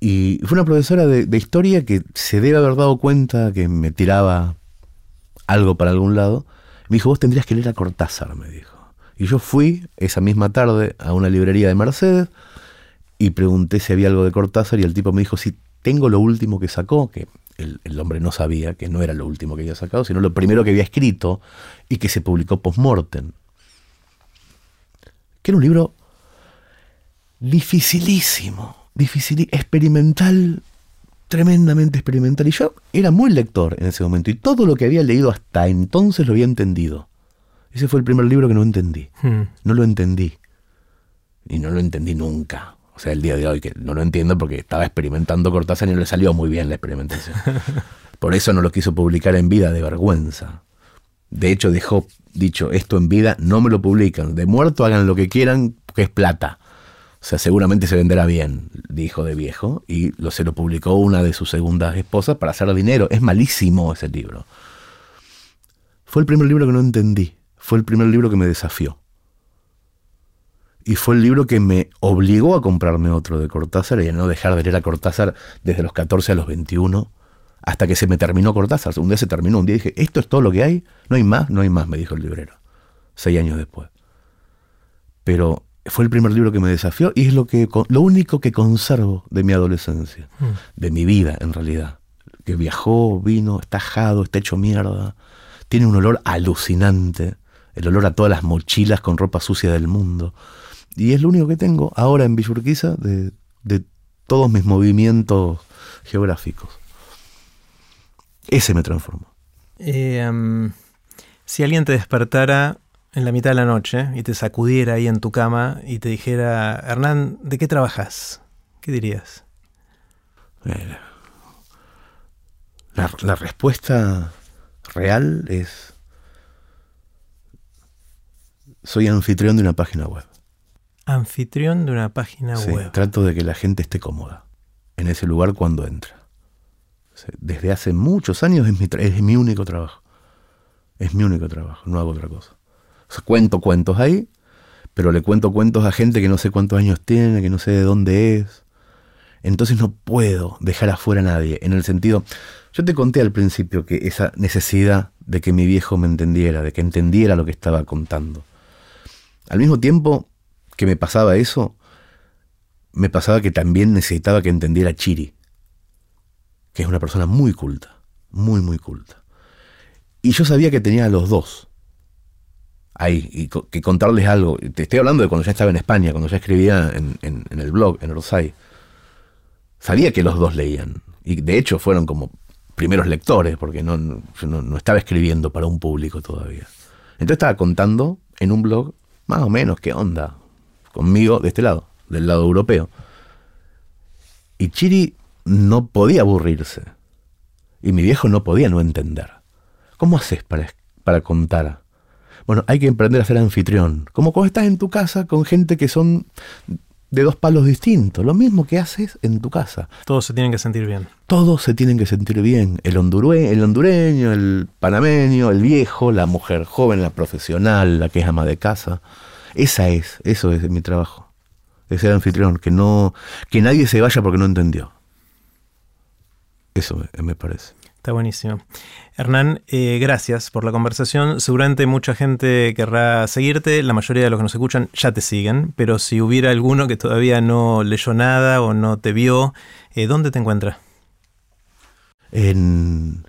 Y fue una profesora de, historia que se debe haber dado cuenta que me tiraba algo para algún lado. Me dijo, vos tendrías que leer a Cortázar, me dijo. Y yo fui esa misma tarde a una librería de Mercedes y pregunté si había algo de Cortázar y el tipo me dijo, si tengo lo último que sacó, que el, hombre no sabía que no era lo último que había sacado, sino lo primero que había escrito y que se publicó post-mortem. Que era un libro dificilísimo, difícil, experimental, tremendamente experimental. Y yo era muy lector en ese momento y todo lo que había leído hasta entonces lo había entendido. Ese fue el primer libro que no entendí. Hmm. No lo entendí. Y no lo entendí nunca. O sea, el día de hoy, que no lo entiendo porque estaba experimentando Cortázar y no le salió muy bien la experimentación. Por eso no lo quiso publicar en vida de vergüenza. De hecho, dejó dicho, esto en vida no me lo publican. De muerto hagan lo que quieran, porque es plata. O sea, seguramente se venderá bien, dijo de viejo, y lo, se lo publicó una de sus segundas esposas para hacer dinero. Es malísimo ese libro. Fue el primer libro que no entendí. Fue el primer libro que me desafió y fue el libro que me obligó a comprarme otro de Cortázar y a no dejar de leer a Cortázar desde los 14 a los 21 hasta que se me terminó Cortázar. Un día se terminó, un día dije, ¿esto es todo lo que hay? No hay más, no hay más, me dijo el librero, seis años después. Pero fue el primer libro que me desafió y es lo, que, lo único que conservo de mi adolescencia, mm. de mi vida en realidad. Que viajó, vino, está ajado, está hecho mierda, tiene un olor alucinante, el olor a todas las mochilas con ropa sucia del mundo y es lo único que tengo ahora en Villurquiza de, de todos mis movimientos geográficos. Ese me transformó. Eh, si alguien te despertara en la mitad de la noche y te sacudiera ahí en tu cama y te dijera, Hernán, ¿de qué trabajas? ¿Qué dirías? Eh, la, la respuesta real es, soy anfitrión de una página web. Anfitrión de una página sí, web. Trato de que la gente esté cómoda en ese lugar cuando entra. Desde hace muchos años es mi, es mi único trabajo. Es mi único trabajo, no hago otra cosa. cuento cuentos ahí, pero le cuento cuentos a gente que no sé cuántos años tiene, que no sé de dónde es. Entonces no puedo dejar afuera a nadie. En el sentido, yo te conté al principio que esa necesidad de que mi viejo me entendiera, de que entendiera lo que estaba contando. Al mismo tiempo, que me pasaba eso, me pasaba que también necesitaba que entendiera Chiri, que es una persona muy culta, muy, muy culta. Y yo sabía que tenía a los dos ahí, y que contarles algo. Te estoy hablando de cuando ya estaba en España, cuando ya escribía en, el blog, en Orsay. Sabía que los dos leían. Y de hecho fueron como primeros lectores, porque no, no estaba escribiendo para un público todavía. Entonces estaba contando en un blog más o menos qué onda, conmigo de este lado, del lado europeo. Y Chiri no podía aburrirse. Y mi viejo no podía no entender. ¿Cómo haces para, para contar? Bueno, hay que aprender a ser anfitrión. Como cuando estás en tu casa con gente que son de dos palos distintos. Lo mismo que haces en tu casa. Todos se tienen que sentir bien. Todos se tienen que sentir bien. El, el hondureño, el panameño, el viejo, la mujer joven, la profesional, la que es ama de casa. Esa es, eso es mi trabajo. Es ser anfitrión, que no, que nadie se vaya porque no entendió. Eso me, parece. Está buenísimo. Hernán, eh, gracias por la conversación. Seguramente mucha gente querrá seguirte, la mayoría de los que nos escuchan ya te siguen, pero si hubiera alguno que todavía no leyó nada o no te vio, eh, ¿dónde te encuentras? En,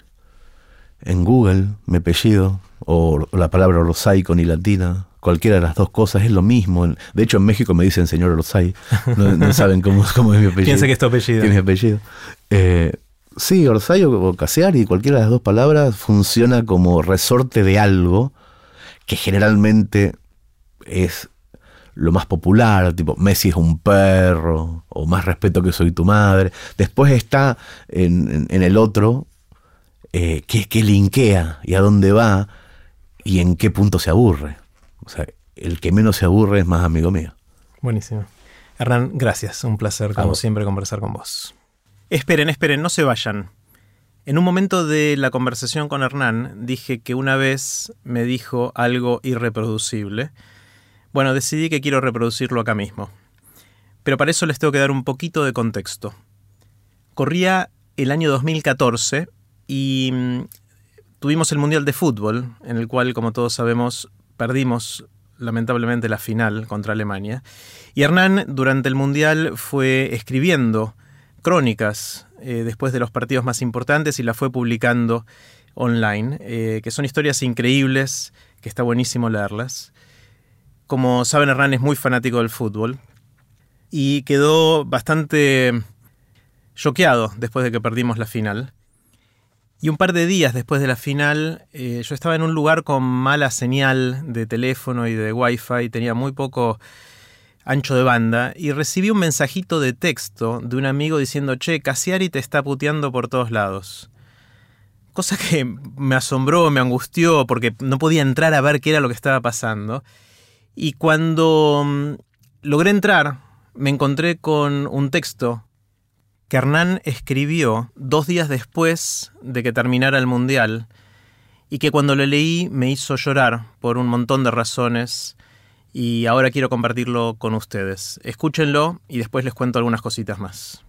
en Google, mi apellido, o la palabra rosaico ni latina, cualquiera de las dos cosas es lo mismo. De hecho, en México me dicen señor Orsay. No, saben cómo, cómo, es mi apellido. Piensa que es tu apellido. es mi apellido. Eh, sí, Orsay o Caseari, cualquiera de las dos palabras funciona como resorte de algo que generalmente es lo más popular, tipo Messi es un perro, o más respeto que soy tu madre. Después está en, el otro, eh, que, que linkea y a dónde va y en qué punto se aburre. O sea, el que menos se aburre es más amigo mío. Buenísimo. Hernán, gracias. Un placer, como siempre, conversar con vos. Esperen, esperen, no se vayan. En un momento de la conversación con Hernán dije que una vez me dijo algo irreproducible. Bueno, decidí que quiero reproducirlo acá mismo. Pero para eso les tengo que dar un poquito de contexto. Corría el año 2014 y mm, tuvimos el Mundial de Fútbol, en el cual, como todos sabemos, perdimos lamentablemente la final contra Alemania. Y Hernán durante el Mundial fue escribiendo crónicas eh, después de los partidos más importantes y la fue publicando online, eh, que son historias increíbles, que está buenísimo leerlas. Como saben, Hernán es muy fanático del fútbol y quedó bastante choqueado después de que perdimos la final. Y un par de días después de la final, eh, yo estaba en un lugar con mala señal de teléfono y de wifi, tenía muy poco ancho de banda, y recibí un mensajito de texto de un amigo diciendo, che, Cassiari te está puteando por todos lados. Cosa que me asombró, me angustió, porque no podía entrar a ver qué era lo que estaba pasando. Y cuando mm, logré entrar, me encontré con un texto que Hernán escribió dos días después de que terminara el Mundial y que cuando lo leí me hizo llorar por un montón de razones y ahora quiero compartirlo con ustedes. Escúchenlo y después les cuento algunas cositas más.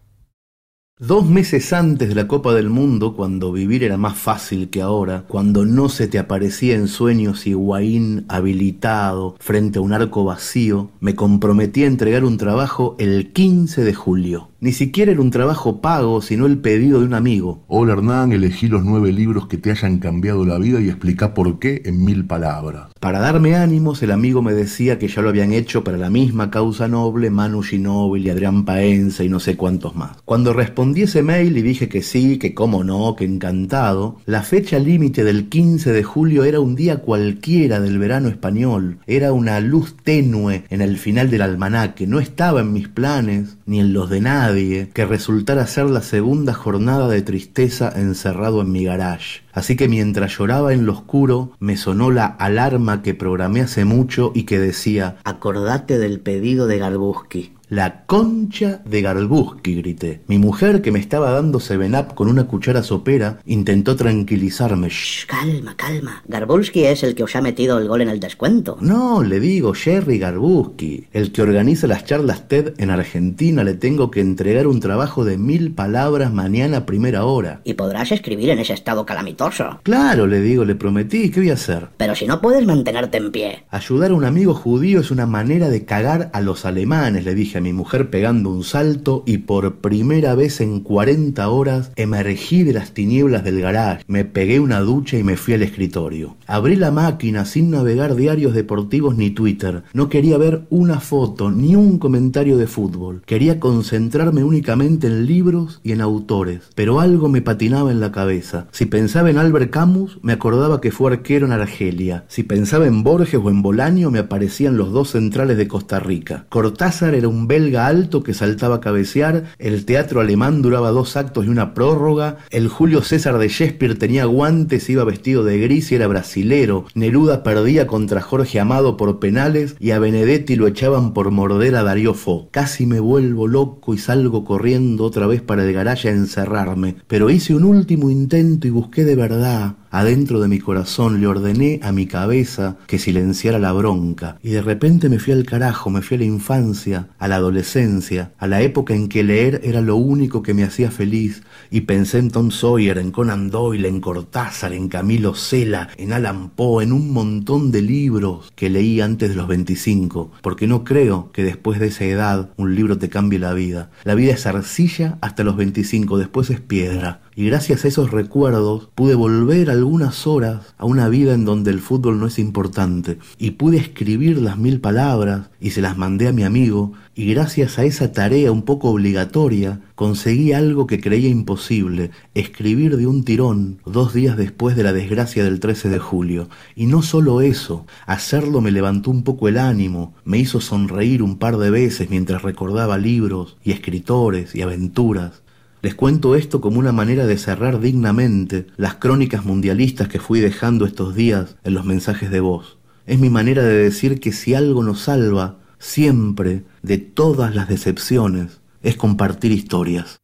Dos meses antes de la Copa del Mundo, cuando vivir era más fácil que ahora, cuando no se te aparecía en sueños Higuaín habilitado frente a un arco vacío, me comprometí a entregar un trabajo el 15 de julio. Ni siquiera era un trabajo pago, sino el pedido de un amigo. Hola Hernán, elegí los nueve libros que te hayan cambiado la vida y explica por qué en mil palabras. Para darme ánimos, el amigo me decía que ya lo habían hecho para la misma causa noble Manu Ginóbili y Adrián Paenza y no sé cuántos más. Cuando respondí ese mail y dije que sí, que cómo no, que encantado, la fecha límite del 15 de julio era un día cualquiera del verano español. Era una luz tenue en el final del almanaque. No estaba en mis planes, ni en los de nadie, que resultara ser la segunda jornada de tristeza encerrado en mi garage. Así que mientras lloraba en lo oscuro, me sonó la alarma que programé hace mucho y que decía, acordate del pedido de Garbuski. La concha de Garbuski, grité. Mi mujer, que me estaba dando Seven Up con una cuchara sopera, intentó tranquilizarme. Shh, calma, calma. Garbuski es el que os ha metido el gol en el descuento. No, le digo, Jerry Garbuski, el que organiza las charlas TED en Argentina, le tengo que entregar un trabajo de mil palabras mañana a primera hora. Y podrás escribir en ese estado calamitoso. Claro, le digo, le prometí, ¿qué voy a hacer? Pero si no puedes mantenerte en pie. Ayudar a un amigo judío es una manera de cagar a los alemanes, le dije mi mujer pegando un salto y por primera vez en 40 horas emergí de las tinieblas del garage, me pegué una ducha y me fui al escritorio. Abrí la máquina sin navegar diarios deportivos ni Twitter. No quería ver una foto ni un comentario de fútbol. Quería concentrarme únicamente en libros y en autores. Pero algo me patinaba en la cabeza. Si pensaba en Albert Camus, me acordaba que fue arquero en Argelia. Si pensaba en Borges o en Bolaño, me aparecían los dos centrales de Costa Rica. Cortázar era un belga alto que saltaba a cabecear, el teatro alemán duraba dos actos y una prórroga, el Julio César de Shakespeare tenía guantes, iba vestido de gris y era brasilero, Neruda perdía contra Jorge Amado por penales y a Benedetti lo echaban por morder a Darío Fo. Casi me vuelvo loco y salgo corriendo otra vez para el garaje a encerrarme, pero hice un último intento y busqué de verdad Adentro de mi corazón le ordené a mi cabeza que silenciara la bronca, y de repente me fui al carajo, me fui a la infancia, a la adolescencia, a la época en que leer era lo único que me hacía feliz, y pensé en Tom Sawyer, en Conan Doyle, en Cortázar, en Camilo Cela, en Alan Poe, en un montón de libros que leí antes de los 25, porque no creo que después de esa edad un libro te cambie la vida. La vida es arcilla hasta los 25, después es piedra y gracias a esos recuerdos pude volver algunas horas a una vida en donde el fútbol no es importante y pude escribir las mil palabras y se las mandé a mi amigo y gracias a esa tarea un poco obligatoria conseguí algo que creía imposible, escribir de un tirón dos días después de la desgracia del 13 de julio. Y no solo eso, hacerlo me levantó un poco el ánimo, me hizo sonreír un par de veces mientras recordaba libros y escritores y aventuras. Les cuento esto como una manera de cerrar dignamente las crónicas mundialistas que fui dejando estos días en los mensajes de voz. Es mi manera de decir que si algo nos salva siempre de todas las decepciones es compartir historias.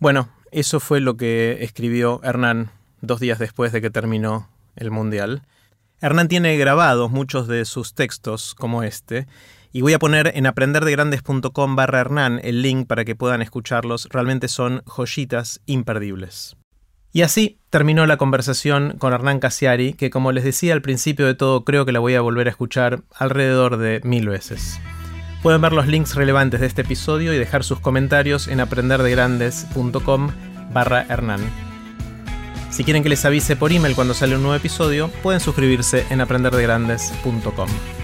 Bueno, eso fue lo que escribió Hernán dos días después de que terminó el Mundial. Hernán tiene grabados muchos de sus textos como este, y voy a poner en aprenderdegrandes.com barra Hernán el link para que puedan escucharlos. Realmente son joyitas imperdibles. Y así terminó la conversación con Hernán Casiari, que como les decía al principio de todo, creo que la voy a volver a escuchar alrededor de mil veces. Pueden ver los links relevantes de este episodio y dejar sus comentarios en aprenderdegrandes.com barra Hernán. Si quieren que les avise por email cuando sale un nuevo episodio, pueden suscribirse en aprenderdegrandes.com.